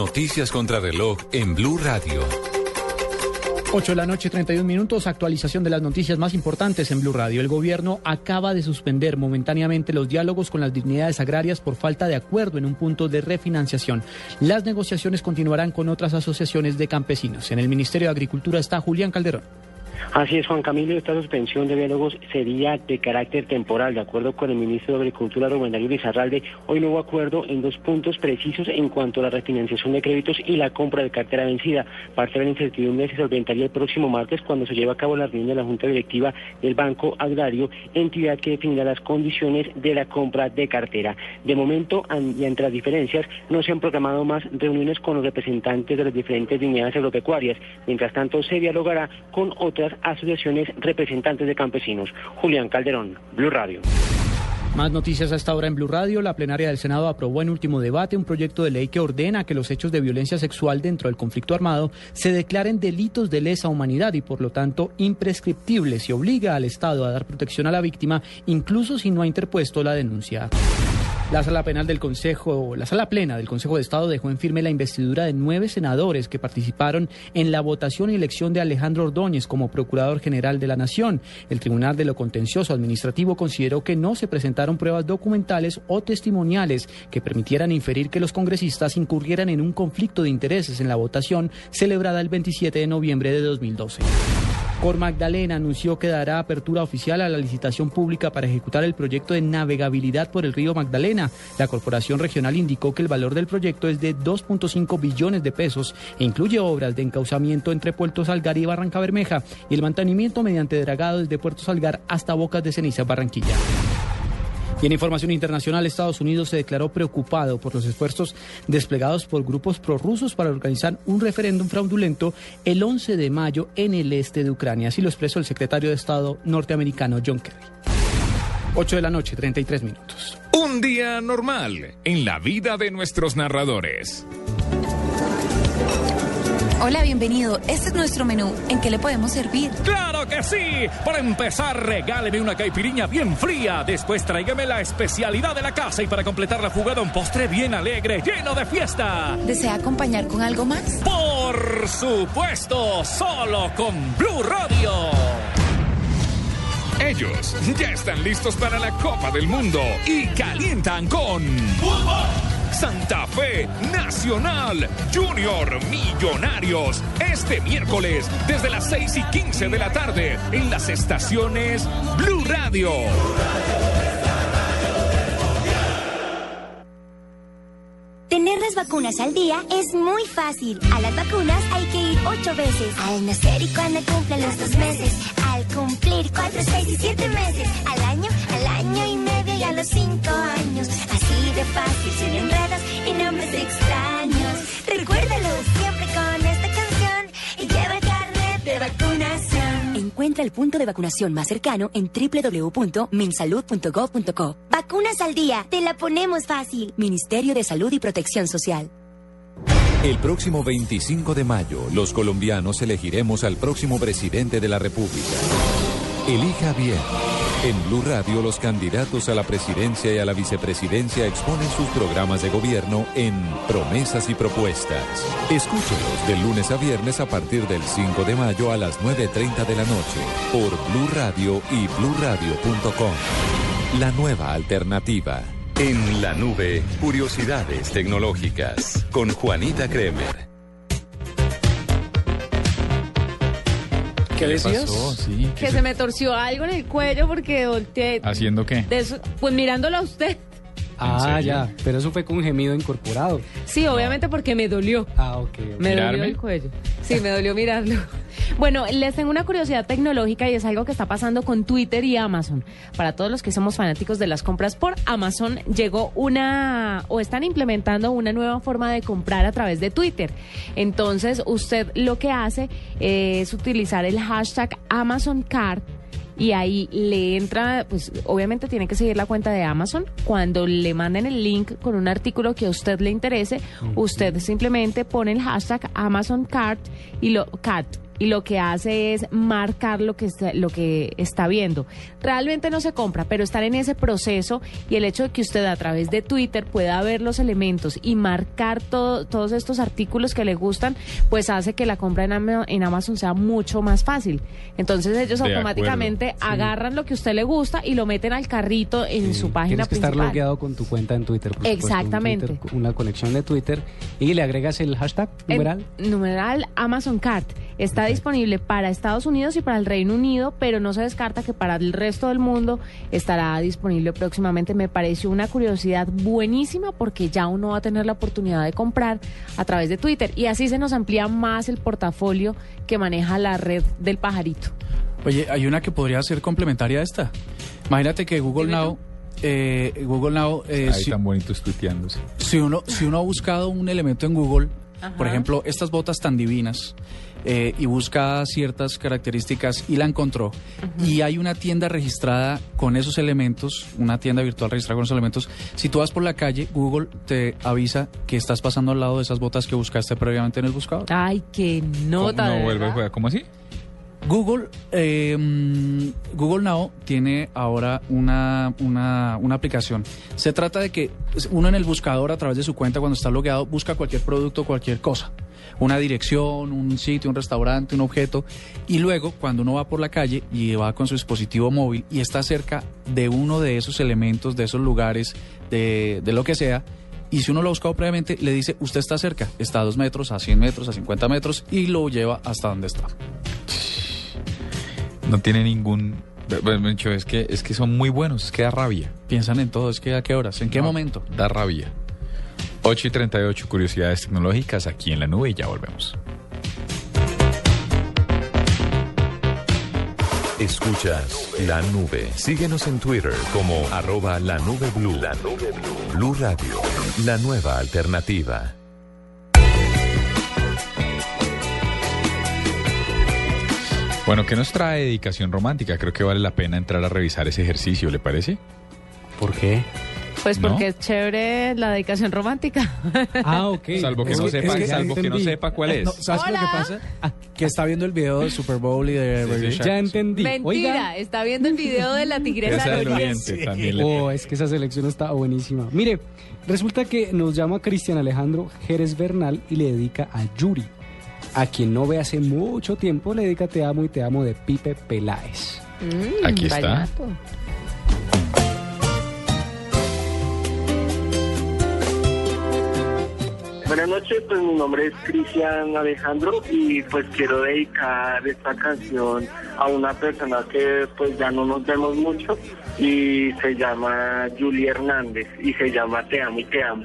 Noticias contra reloj en Blue Radio. 8 de la noche, 31 minutos, actualización de las noticias más importantes en Blue Radio. El gobierno acaba de suspender momentáneamente los diálogos con las dignidades agrarias por falta de acuerdo en un punto de refinanciación. Las negociaciones continuarán con otras asociaciones de campesinos. En el Ministerio de Agricultura está Julián Calderón. Así es, Juan Camilo, esta suspensión de diálogos sería de carácter temporal. De acuerdo con el ministro de Agricultura, Rubén Darío Lizarralde, hoy hubo acuerdo en dos puntos precisos en cuanto a la refinanciación de créditos y la compra de cartera vencida. Parte de la incertidumbre se solventaría el próximo martes cuando se lleve a cabo la reunión de la Junta Directiva del Banco Agrario, entidad que definirá las condiciones de la compra de cartera. De momento, y entre las diferencias, no se han programado más reuniones con los representantes de las diferentes dignidades agropecuarias. Mientras tanto, se dialogará con otras asociaciones representantes de campesinos. Julián Calderón, Blue Radio. Más noticias a esta hora en Blue Radio. La plenaria del Senado aprobó en último debate un proyecto de ley que ordena que los hechos de violencia sexual dentro del conflicto armado se declaren delitos de lesa humanidad y por lo tanto imprescriptibles y obliga al Estado a dar protección a la víctima incluso si no ha interpuesto la denuncia. La sala penal del Consejo, la sala plena del Consejo de Estado dejó en firme la investidura de nueve senadores que participaron en la votación y elección de Alejandro Ordóñez como Procurador General de la Nación. El Tribunal de lo Contencioso Administrativo consideró que no se presentaron pruebas documentales o testimoniales que permitieran inferir que los congresistas incurrieran en un conflicto de intereses en la votación celebrada el 27 de noviembre de 2012. Cor Magdalena anunció que dará apertura oficial a la licitación pública para ejecutar el proyecto de navegabilidad por el río Magdalena. La corporación regional indicó que el valor del proyecto es de 2.5 billones de pesos e incluye obras de encauzamiento entre Puerto Salgar y Barranca Bermeja y el mantenimiento mediante dragado desde Puerto Salgar hasta Bocas de Ceniza, Barranquilla. Y en información internacional, Estados Unidos se declaró preocupado por los esfuerzos desplegados por grupos prorrusos para organizar un referéndum fraudulento el 11 de mayo en el este de Ucrania. Así lo expresó el secretario de Estado norteamericano John Kerry. 8 de la noche, 33 minutos. Un día normal en la vida de nuestros narradores. Hola, bienvenido. Este es nuestro menú. ¿En qué le podemos servir? ¡Claro que sí! Para empezar, regáleme una caipiriña bien fría. Después tráigame la especialidad de la casa y para completar la jugada un postre bien alegre, lleno de fiesta. ¿Desea acompañar con algo más? Por supuesto, solo con Blue Radio. Ellos ya están listos para la Copa del Mundo y calientan con Santa Fe Nacional Junior Millonarios este miércoles desde las 6 y 15 de la tarde en las estaciones Blue Radio. Tener las vacunas al día es muy fácil. A las vacunas hay que ir ocho veces. Al nacer y cuando cumplen los dos meses. Al cumplir cuatro, seis y siete meses. Al año, al año y a los cinco años. Así de fácil, sin enredos y nombres extraños. Recuérdalo siempre con esta canción y lleva el carnet de vacunación. Encuentra el punto de vacunación más cercano en www.minsalud.gov.co. Vacunas al día, te la ponemos fácil. Ministerio de Salud y Protección Social. El próximo 25 de mayo, los colombianos elegiremos al próximo presidente de la República. Elija bien. En Blue Radio, los candidatos a la presidencia y a la vicepresidencia exponen sus programas de gobierno en Promesas y Propuestas. Escúchelos de lunes a viernes a partir del 5 de mayo a las 9.30 de la noche por Blue Radio y bluradio.com. La nueva alternativa. En la nube, curiosidades tecnológicas con Juanita Kremer. ¿Qué decías? pasó? Sí, Que se me torció algo en el cuello porque volteé. ¿Haciendo qué? de eso- pues mirándolo a usted. Ah, serio? ya. Pero eso fue con un gemido incorporado. Sí, obviamente porque me dolió. Ah, ok. ok. Me ¿Mirarme? dolió el cuello. Sí, me dolió mirarlo. *laughs* Bueno, les tengo una curiosidad tecnológica y es algo que está pasando con Twitter y Amazon. Para todos los que somos fanáticos de las compras por Amazon, llegó una o están implementando una nueva forma de comprar a través de Twitter. Entonces, usted lo que hace es utilizar el hashtag AmazonCard y ahí le entra, pues obviamente tiene que seguir la cuenta de Amazon. Cuando le manden el link con un artículo que a usted le interese, usted simplemente pone el hashtag Amazon Cart y lo cat y lo que hace es marcar lo que está, lo que está viendo. Realmente no se compra, pero estar en ese proceso y el hecho de que usted a través de Twitter pueda ver los elementos y marcar todo- todos estos artículos que le gustan, pues hace que la compra en, Ama- en Amazon sea mucho más fácil. Entonces ellos De automáticamente agarran lo que a usted le gusta y lo meten al carrito en su página Tienes que estar principal. logueado con tu cuenta en Twitter. por supuesto, un Exactamente. Twitter, una conexión de Twitter y le agregas el hashtag En- numeral. numeral Amazon Cart. Está disponible para Estados Unidos y para el Reino Unido, pero no se descarta que para el resto del mundo estará disponible próximamente. Me pareció una curiosidad buenísima porque ya uno va a tener la oportunidad de comprar a través de Twitter y así se nos amplía más el portafolio que maneja la red del pajarito. Oye, hay una que podría ser complementaria a esta. Imagínate que Google Now, eh, Google Now, eh, Ahí si, tan bonitos tuiteándose. si uno si uno ha buscado un elemento en Google, por ejemplo, estas botas tan divinas, eh, y busca ciertas características y la encontró, y hay una tienda registrada con esos elementos, una tienda virtual registrada con esos elementos, si tú vas por la calle, Google te avisa que estás pasando al lado de esas botas que buscaste previamente en el buscador. Ay, qué nota. no de vuelve a verdad. jugar. ¿Cómo así? Google, eh, Google Now tiene ahora una, una, una aplicación. Se trata de que uno en el buscador, a través de su cuenta, cuando está logueado, busca cualquier producto, cualquier cosa. Una dirección, un sitio, un restaurante, un objeto. Y luego, cuando uno va por la calle y va con su dispositivo móvil y está cerca de uno de esos elementos, de esos lugares, de, de lo que sea, y si uno lo ha buscado previamente, le dice, usted está cerca, está a dos metros, a 100 metros, a 50 metros, y lo lleva hasta donde está. No tiene ningún... Es que, es que son muy buenos, es que da rabia. Piensan en todo, es que a qué horas, en qué No, momento. Da rabia. 8 y 38, curiosidades tecnológicas aquí en la nube y ya volvemos. Escuchas la nube. Síguenos en Twitter como arroba la nube blue. La nube blue. Blue Radio, la nueva alternativa. Bueno, ¿qué nos trae dedicación romántica? Creo que vale la pena entrar a revisar ese ejercicio, ¿le parece? ¿Por qué? Pues ¿No? porque es chévere la dedicación romántica. *laughs* Ah, ok. Salvo que Es no que- sepa, es que- salvo que no sepa cuál es. No, ¿Sabes qué es lo que pasa? Ah. Que está viendo el video del Super Bowl y de Sí, Radio sí. Shack. Ya entendí. Mentira, Oiga. está viendo el video de la tigresa Esa del. Oriente también Oh, es que esa selección está buenísima. Mire, resulta que nos llama Cristian Alejandro Jerez Bernal y le dedica a Yuri, a quien no ve hace mucho tiempo, le dedica Te amo y te amo de Pipe Peláez. Mm, Aquí está. vallenato. Buenas noches, pues mi nombre es Cristian Alejandro y pues quiero dedicar esta canción a una persona que pues ya no nos vemos mucho y se llama Julie Hernández y se llama Te amo y te amo.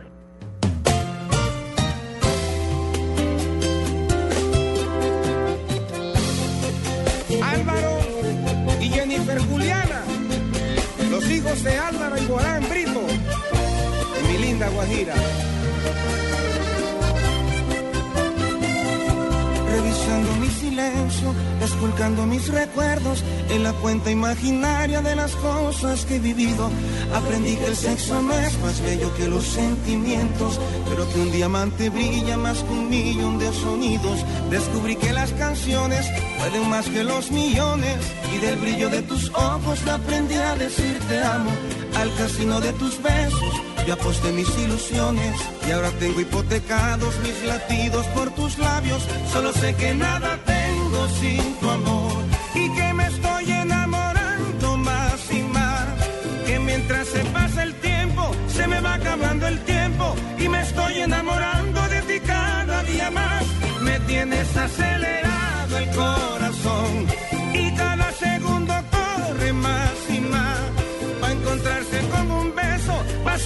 Revisando mi silencio, esculcando mis recuerdos en la cuenta imaginaria de las cosas que he vivido. Aprendí que el sexo no es más bello que los sentimientos, pero que un diamante brilla más que un millón de sonidos. Descubrí que las canciones pueden más que los millones y del brillo de tus ojos aprendí a decir te amo. Al casino de tus besos yo aposté mis ilusiones y ahora tengo hipotecados mis latidos por tus labios. Solo sé que nada tengo sin tu amor y que me estoy enamorando más y más. Que mientras se pasa el tiempo, se me va acabando el tiempo y me estoy enamorando de ti cada día más. Me tienes acelerado el corazón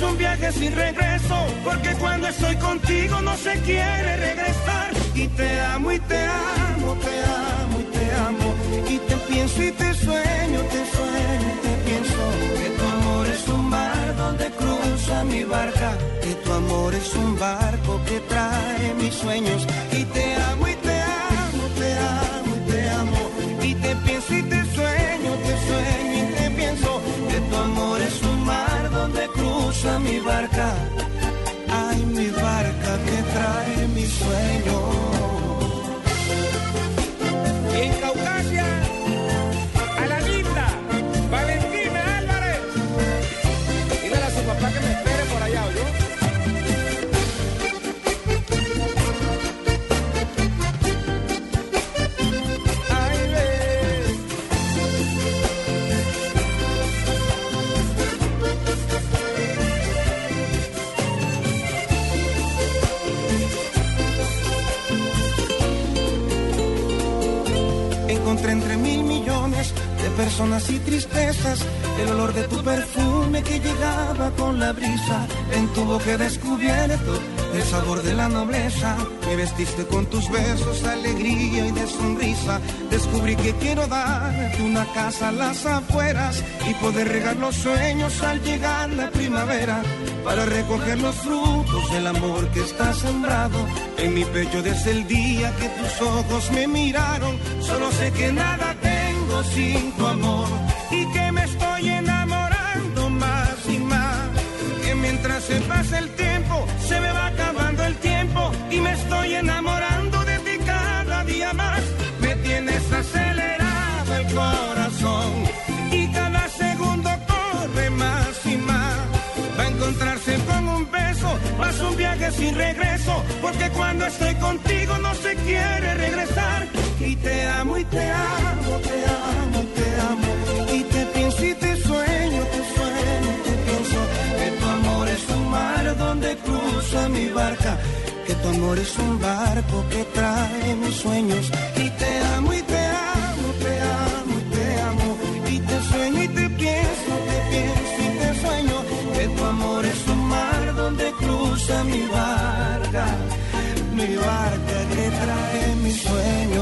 un viaje sin regreso, porque cuando estoy contigo no se quiere regresar. Y te amo y te amo, te amo y te amo. Y te pienso y te sueño, te sueño y te pienso. Que tu amor es un mar donde cruza mi barca. Que tu amor es un barco que trae mis sueños. Y te amo y te amo, te amo y te amo. Y te pienso y te cruza mi barca. Ay, mi barca que trae mis sueños. Personas y tristezas el olor de tu perfume que llegaba con la brisa. En tu boca descubierto el sabor de la nobleza. Me vestiste con tus besos, alegría y de sonrisa. Descubrí que quiero darte una casa a las afueras y poder regar los sueños al llegar la primavera. Para recoger los frutos del amor que está sembrado en mi pecho desde el día que tus ojos me miraron. Solo sé que nada sin tu amor y que me estoy enamorando más y más. Que mientras se pasa el tiempo, se me va acabando el tiempo y me estoy enamorando de ti cada día más. Me tienes acelerado el corazón beso, vas un viaje sin regreso, porque cuando estoy contigo no se quiere regresar. Y te amo y te amo, te amo, te amo. Y te pienso y te sueño, te sueño, te pienso. Que tu amor es un mar donde cruza mi barca. Que tu amor es un barco que trae mis sueños. Y te amo y te amo, mi barca. Mi barca que trae mis sueños.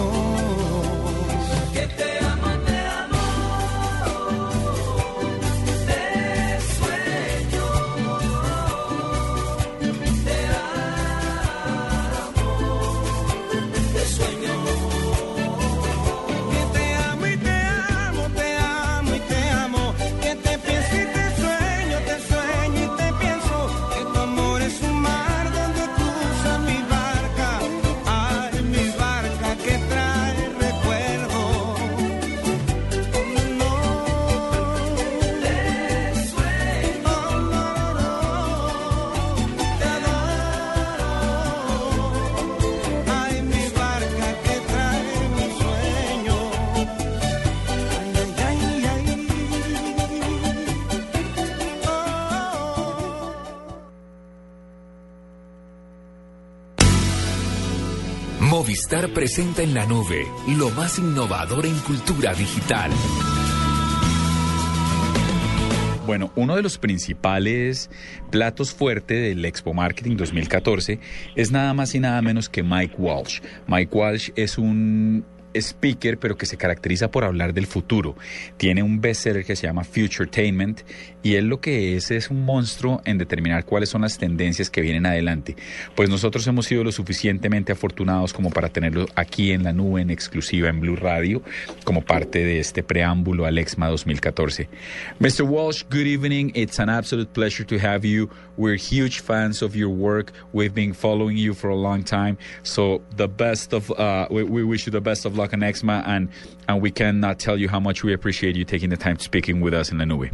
Movistar presenta en la nube lo más innovador en cultura digital. Bueno, uno de los principales platos fuertes del Expo Marketing 2014 es nada más y nada menos que Mike Walsh. Mike Walsh es un speaker, pero que se caracteriza por hablar del futuro. Tiene un bestseller que se llama Futuretainment y él lo que es es un monstruo en determinar cuáles son las tendencias que vienen adelante. Pues nosotros hemos sido lo suficientemente afortunados como para tenerlo aquí en la nube en exclusiva en Blue Radio como parte de este preámbulo al EXMA 2014. Mr. Walsh, good evening. It's an absolute pleasure to have you. We're huge fans of your work. We've been following you for a long time. So the best of uh, we, we wish you the best of luck on EXMA and and we cannot tell you how much we appreciate you taking the time speaking with us in la nube.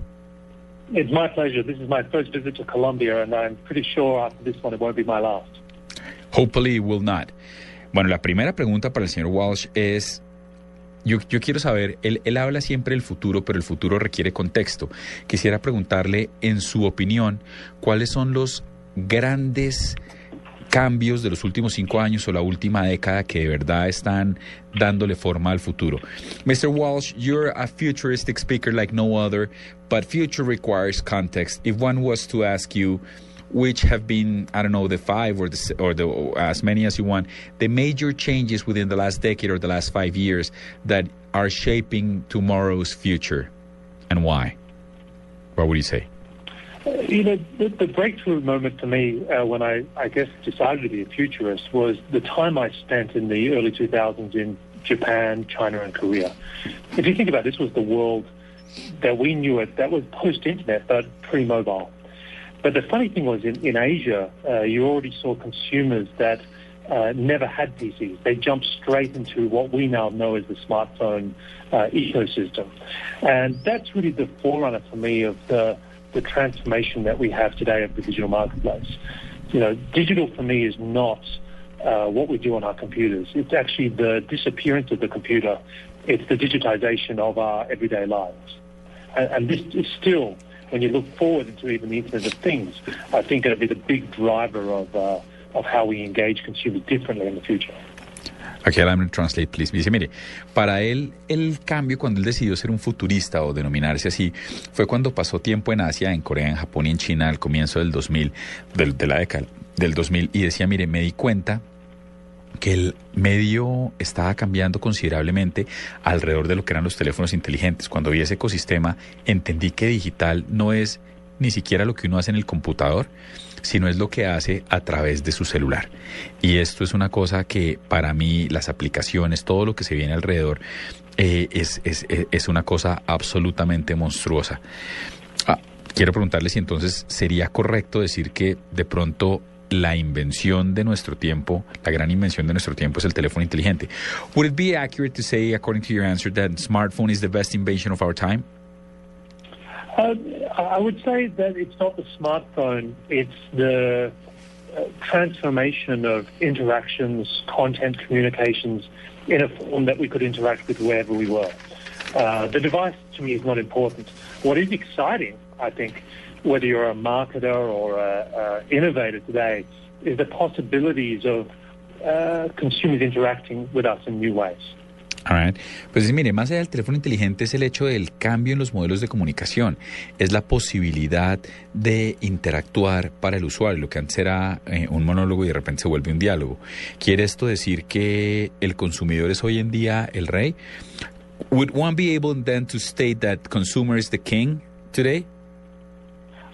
It's my pleasure. This is my first visit to Colombia, and I'm pretty sure after this one it won't be my last. Hopefully it will not. Bueno, la primera pregunta para el señor Walsh es, yo, yo quiero saber, él, él habla siempre del futuro, pero el futuro requiere contexto. Quisiera preguntarle, en su opinión, cuáles son los grandes cambios de los últimos cinco años o la última década que de verdad están dándole forma al futuro. Mr. Walsh, you're a futuristic speaker like no other, but future requires context. If one was to ask you, which have been, I don't know, the five or the, or the as many as you want, the major changes within the last decade or the last five years that are shaping tomorrow's future, and why? What would you say? You know, the, the breakthrough moment for me uh, when I, I guess, decided to be a futurist was the time I spent in the early 2000s in Japan, China, and Korea. If you think about it, this was the world that we knew it, that was post-internet, but pre-mobile. But the funny thing was in, in Asia, uh, you already saw consumers that uh, never had PCs. They jumped straight into what we now know as the smartphone uh, ecosystem. And that's really the forerunner for me of the the transformation that we have today of the digital marketplace. You know, digital for me is not uh, what we do on our computers. It's actually the disappearance of the computer. It's the digitization of our everyday lives. And, and this is still, when you look forward into even the Internet of Things, I think it'll be the big driver of, uh, of how we engage consumers differently in the future. Aquí me to translate, please. Dice, mire, para él el cambio cuando él decidió ser un futurista o denominarse así fue cuando pasó tiempo en Asia, en Corea, en Japón y en China al comienzo del 2000, del, de la década del 2000 y decía, mire, me di cuenta que el medio estaba cambiando considerablemente alrededor de lo que eran los teléfonos inteligentes. Cuando vi ese ecosistema, entendí que digital no es ni siquiera lo que uno hace en el computador, sino es lo que hace a través de su celular. Y esto es una cosa que para mí las aplicaciones, todo lo que se viene alrededor, eh, es, es, es, una cosa absolutamente monstruosa. Ah, quiero preguntarle si entonces sería correcto decir que de pronto la invención de nuestro tiempo, la gran invención de nuestro tiempo es el teléfono inteligente. Would it be accurate to say, according to your answer, that smartphone is the best invention of our time? Uh, I would say that it's not the smartphone, it's the uh, transformation of interactions, content, communications in a form that we could interact with wherever we were. Uh, the device to me is not important. What is exciting, I think, whether you're a marketer or an innovator today, is the possibilities of uh, consumers interacting with us in new ways. Pues mire, más allá del teléfono inteligente es el hecho del cambio en los modelos de comunicación, es la posibilidad de interactuar para el usuario, lo que antes era eh, un monólogo y de repente se vuelve un diálogo. ¿Quiere esto decir que el consumidor es hoy en día el rey? Would one be able then to state that consumer is the king today?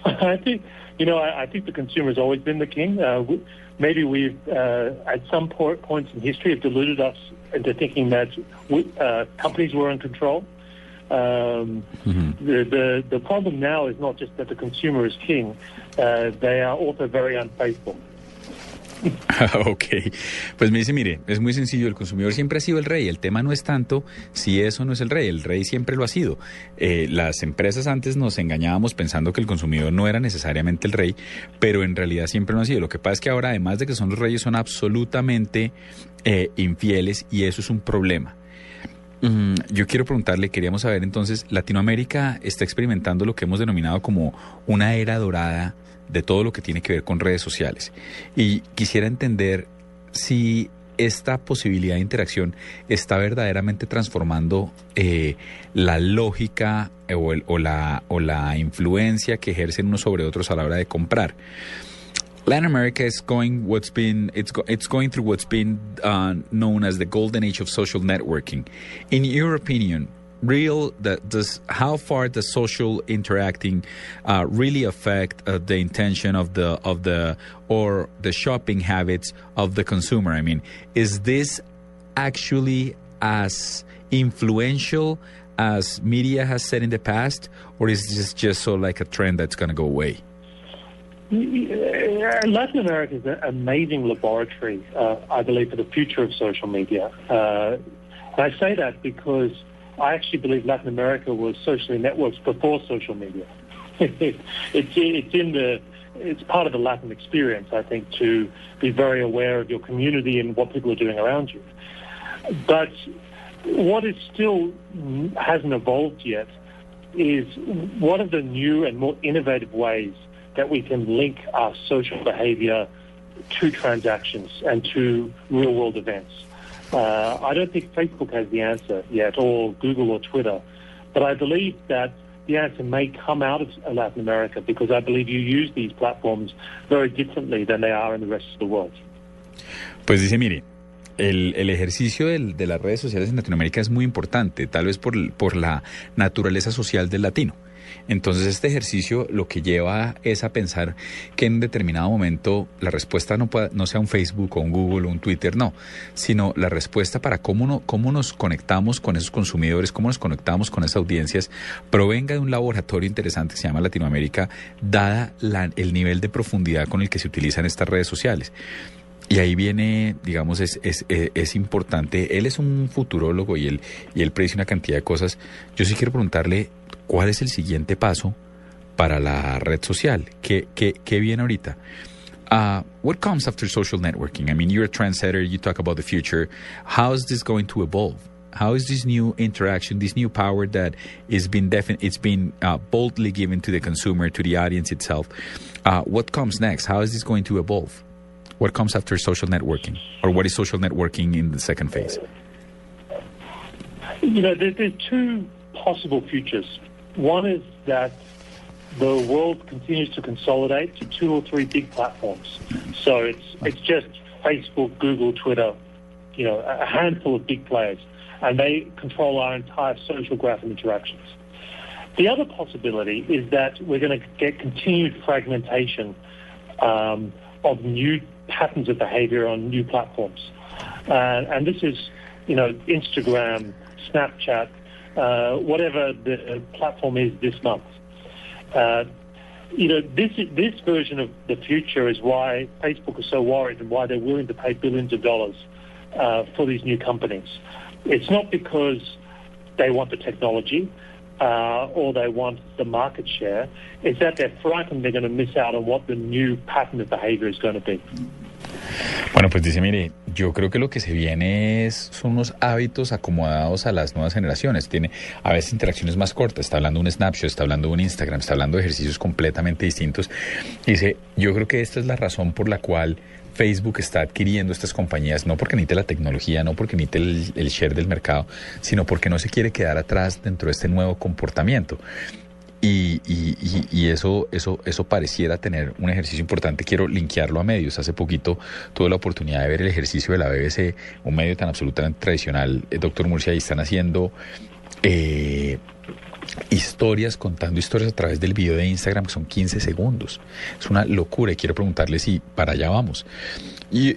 *laughs* I think, you know, I, I think the consumer has always been the king. Uh, maybe we've, uh, at some points in history, have deluded us into thinking that we, uh, companies were in control. Um, mm-hmm. the, the, the problem now is not just that the consumer is king; uh, they are also very unfaithful. *laughs* ok, pues me dice, mire, es muy sencillo, el consumidor siempre ha sido el rey, el tema no es tanto si eso no es el rey, el rey siempre lo ha sido. Eh, las empresas antes nos engañábamos pensando que el consumidor no era necesariamente el rey, pero en realidad siempre lo ha sido. Lo que pasa es que ahora, además de que son los reyes, son absolutamente eh, infieles y eso es un problema. Mm, yo quiero preguntarle, queríamos saber entonces, Latinoamérica está experimentando lo que hemos denominado como una era dorada de todo lo que tiene que ver con redes sociales. Y quisiera entender si esta posibilidad de interacción está verdaderamente transformando eh, la lógica o, la, o la influencia que ejercen unos sobre otros a la hora de comprar. Latin America is going what's been it's go, it's going through what's been uh, known as the golden age of social networking. In your opinion, real that does how far does social interacting uh, really affect uh, the intention of the of the or the shopping habits of the consumer? I mean, is this actually as influential as media has said in the past, or is this just so like a trend that's going to go away? Uh, Latin America is an amazing laboratory, uh, I believe, for the future of social media. Uh, I say that because I actually believe Latin America was socially networked before social media. it's, it's in the it's part of the Latin experience, I think, to be very aware of your community and what people are doing around you. But what is still mm, hasn't evolved yet is what are the new and more innovative ways that we can link our social behavior to transactions and to real world events. Uh, I don't think Facebook has the answer yet, or Google or Twitter, but I believe that the answer may come out of Latin America because I believe you use these platforms very differently than they are in the rest of the world. Pues dice, mire, el, el ejercicio del, de las redes sociales en Latinoamérica es muy importante, tal vez por, por la naturaleza social del latino. Entonces este ejercicio lo que lleva es a pensar que en determinado momento la respuesta no, sea un Facebook o un Google o un Twitter, no, sino la respuesta para cómo, no, nos conectamos con esos consumidores, cómo nos conectamos con esas audiencias, provenga de un laboratorio interesante que se llama Latinoamérica, dada el nivel de profundidad con el que se utilizan estas redes sociales. Y ahí viene, digamos, es, es, es, importante. Él es un futurólogo y él, y él predice una cantidad de cosas. Yo sí quiero preguntarle cuál es el siguiente paso para la red social. ¿Qué, qué, qué viene ahorita? Uh, what comes after social networking? I mean, you're a trendsetter, you talk about the future. How is this going to evolve? How is this new interaction, this new power that is been defin- it's been uh, boldly given to the consumer, to the audience itself? Uh, what comes next? How is this going to evolve? What comes after social networking? Or what is social networking in the second phase? You know, there, there's two possible futures. One is that the world continues to consolidate to two or three big platforms. So it's it's just Facebook, Google, Twitter, you know, a handful of big players, and they control our entire social graph and interactions. The other possibility is that we're going to get continued fragmentation um, of new patterns of behavior on new platforms. Uh, and this is, you know, Instagram, Snapchat, uh, whatever the platform is this month. Uh, you know, this this version of the future is why Facebook is so worried and why they're willing to pay billions of dollars uh, for these new companies. It's not because they want the technology uh, or they want the market share. It's that they're frightened they're going to miss out on what the new pattern of behavior is going to be. Bueno, pues dice, mire, yo creo que lo que se viene es, son unos hábitos acomodados a las nuevas generaciones. Tiene a veces interacciones más cortas. Está hablando de un Snapchat, está hablando de un Instagram, está hablando de ejercicios completamente distintos. Dice, yo creo que esta es la razón por la cual Facebook está adquiriendo estas compañías, no porque necesite la tecnología, no porque necesite el, el share del mercado, sino porque no se quiere quedar atrás dentro de este nuevo comportamiento. Y, y, y, y, eso, eso, eso pareciera tener un ejercicio importante. Quiero linkearlo a medios. Hace poquito tuve la oportunidad de ver el ejercicio de la BBC, un medio tan absolutamente tradicional. El doctor Murcia, ahí están haciendo eh, historias, contando historias a través del video de Instagram, que son 15 segundos. Es una locura y quiero preguntarle si para allá vamos. Y,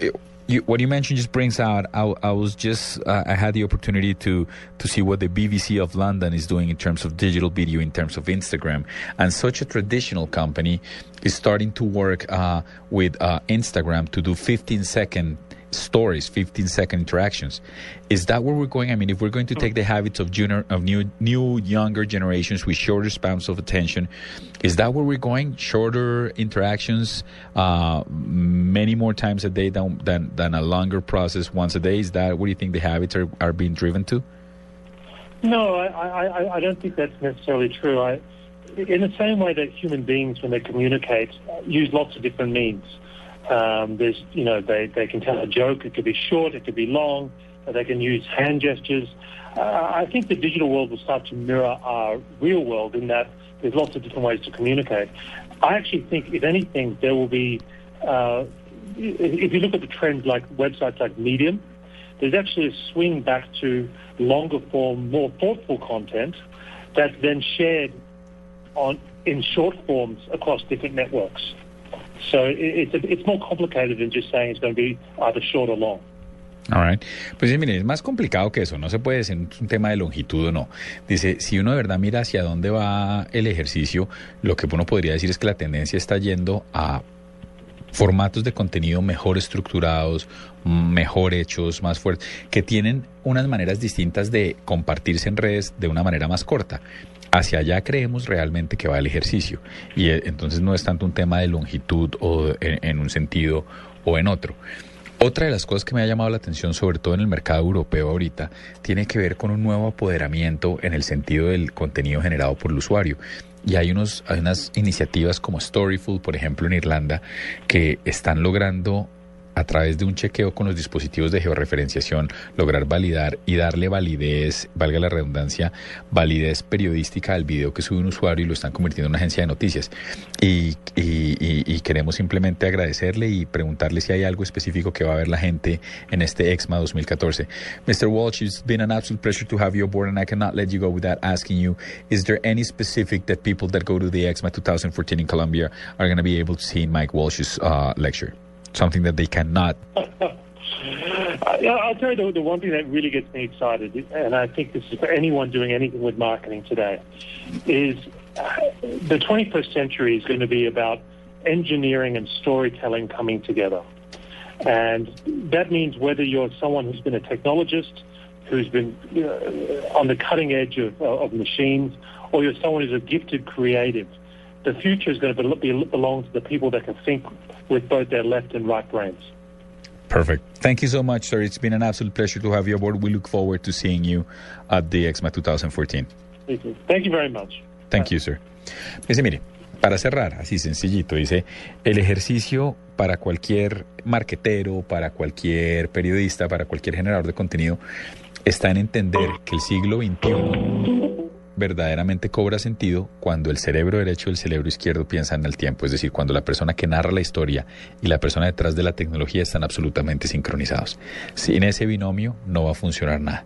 you, what you mentioned just brings out. I, I was just uh, I had the opportunity to to see what the BBC of London is doing in terms of digital video, in terms of Instagram, and such a traditional company is starting to work uh, with uh, Instagram to do 15 second stories, 15 second interactions. Is that where we're going? I mean, if we're going to take the habits of junior, of new, new, younger generations with shorter spans of attention, is that where we're going? Shorter interactions, uh, many more times a day than, than, than a longer process once a day. Is that what do you think the habits are, are being driven to? No, I, I, I don't think that's necessarily true. I, in the same way that human beings, when they communicate, use lots of different means. Um, there's, you know, they, they can tell a joke. It could be short. It could be long. They can use hand gestures. Uh, I think the digital world will start to mirror our real world in that there's lots of different ways to communicate. I actually think, if anything, there will be uh, if you look at the trends like websites like Medium, there's actually a swing back to longer form, more thoughtful content that's then shared on in short forms across different networks. So it, it's, it's more complicated than just saying it's going to be either short or long. All right. Pues mire, es más complicado que eso. No se puede decir un tema de longitud o no. Dice, si uno de verdad mira hacia dónde va el ejercicio, lo que uno podría decir es que la tendencia está yendo a formatos de contenido mejor estructurados, mejor hechos, más fuertes, que tienen unas maneras distintas de compartirse en redes de una manera más corta. Hacia allá creemos realmente que va el ejercicio. Y eh, entonces no es tanto un tema de longitud o en, un sentido o en otro. Otra de las cosas que me ha llamado la atención, sobre todo en el mercado europeo ahorita, tiene que ver con un nuevo apoderamiento en el sentido del contenido generado por el usuario. Y hay, unos, hay unas iniciativas como Storyful, por ejemplo, en Irlanda, que están logrando a través de un chequeo con los dispositivos de georreferenciación, lograr validar y darle validez, valga la redundancia, validez periodística al video que sube un usuario y lo están convirtiendo en una agencia de noticias. Y, y, y, y queremos simplemente agradecerle y preguntarle si hay algo específico que va a ver la gente en este EXMA 2014. Mr. Walsh, it's been an absolute pleasure to have you aboard and I cannot let you go without asking you, is there any specific that people that go to the EXMA 2014 in Colombia are going to be able to see Mike Walsh's uh, lecture? Something that they cannot. *laughs* I'll tell you the, the one thing that really gets me excited, and I think this is for anyone doing anything with marketing today, is uh, the 21st century is going to be about engineering and storytelling coming together. And that means whether you're someone who's been a technologist, who's been uh, on the cutting edge of, of machines, or you're someone who's a gifted creative, the future is going to be, belong to the people that can think with both their left and right brains. Perfect. Thank you so much, sir. It's been an absolute pleasure to have you aboard. We look forward to seeing you at the EXMA 2014. Thank you, Thank you very much. Thank you, sir. Dice, mire, para cerrar, así sencillito, dice, el ejercicio para cualquier marquetero, para cualquier periodista, para cualquier generador de contenido, está en entender que el siglo XXI verdaderamente cobra sentido cuando el cerebro derecho y el cerebro izquierdo piensan en el tiempo, es decir, cuando la persona que narra la historia y la persona detrás de la tecnología están absolutamente sincronizados. Sin ese binomio no va a funcionar nada.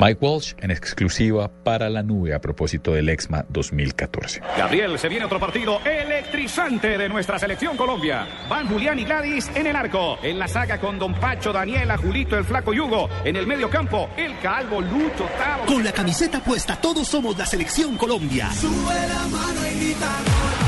Mike Walsh en exclusiva para la nube a propósito del EXMA 2014. Gabriel, se viene otro partido electrizante de nuestra selección Colombia. Van Julián y Gladys en el arco. En la saga con Don Pacho, Daniela, Julito, el Flaco Yugo. En el medio campo, el Calvo, Lucho, Tavo. Con la camiseta puesta, todos somos la selección Colombia. Sube la mano y grita.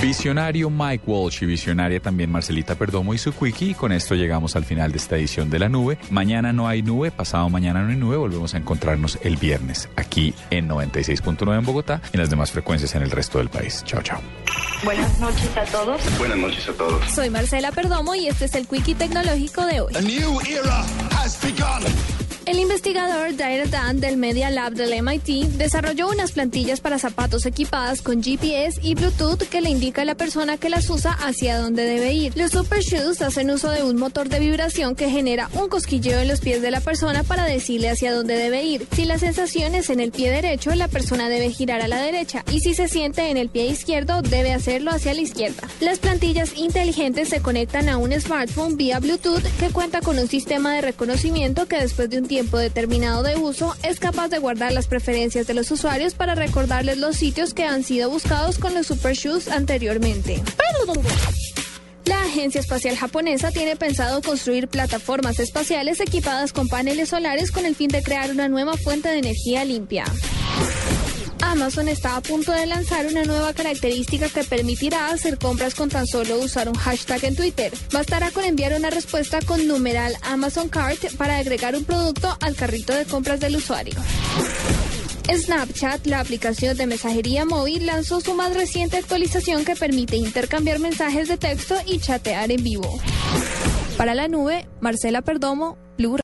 Visionario Mike Walsh y visionaria también Marcelita Perdomo y su quickie. Y con esto llegamos al final de esta edición de La Nube. Mañana no hay nube, pasado mañana no hay nube. Volvemos a encontrarnos el viernes aquí en 96.9 en Bogotá y en las demás frecuencias en el resto del país. Chao, chao. Buenas noches a todos. Buenas noches a todos. Soy Marcela Perdomo y este es el quickie tecnológico de hoy. A new era has begun. El investigador Daira Dan del Media Lab del MIT desarrolló unas plantillas para zapatos equipadas con GPS y Bluetooth que le indica a la persona que las usa hacia dónde debe ir. Los Super Shoes hacen uso de un motor de vibración que genera un cosquilleo en los pies de la persona para decirle hacia dónde debe ir. Si la sensación es en el pie derecho, la persona debe girar a la derecha y si se siente en el pie izquierdo, debe hacerlo hacia la izquierda. Las plantillas inteligentes se conectan a un smartphone vía Bluetooth que cuenta con un sistema de reconocimiento que después de un tiempo tiempo determinado de uso, es capaz de guardar las preferencias de los usuarios para recordarles los sitios que han sido buscados con los Super Shoes anteriormente. La Agencia Espacial Japonesa tiene pensado construir plataformas espaciales equipadas con paneles solares con el fin de crear una nueva fuente de energía limpia. Amazon está a punto de lanzar una nueva característica que permitirá hacer compras con tan solo usar un hashtag en Twitter. Bastará con enviar una respuesta con numeral Amazon Cart para agregar un producto al carrito de compras del usuario. Snapchat, la aplicación de mensajería móvil, lanzó su más reciente actualización que permite intercambiar mensajes de texto y chatear en vivo. Para la nube, Marcela Perdomo, Blue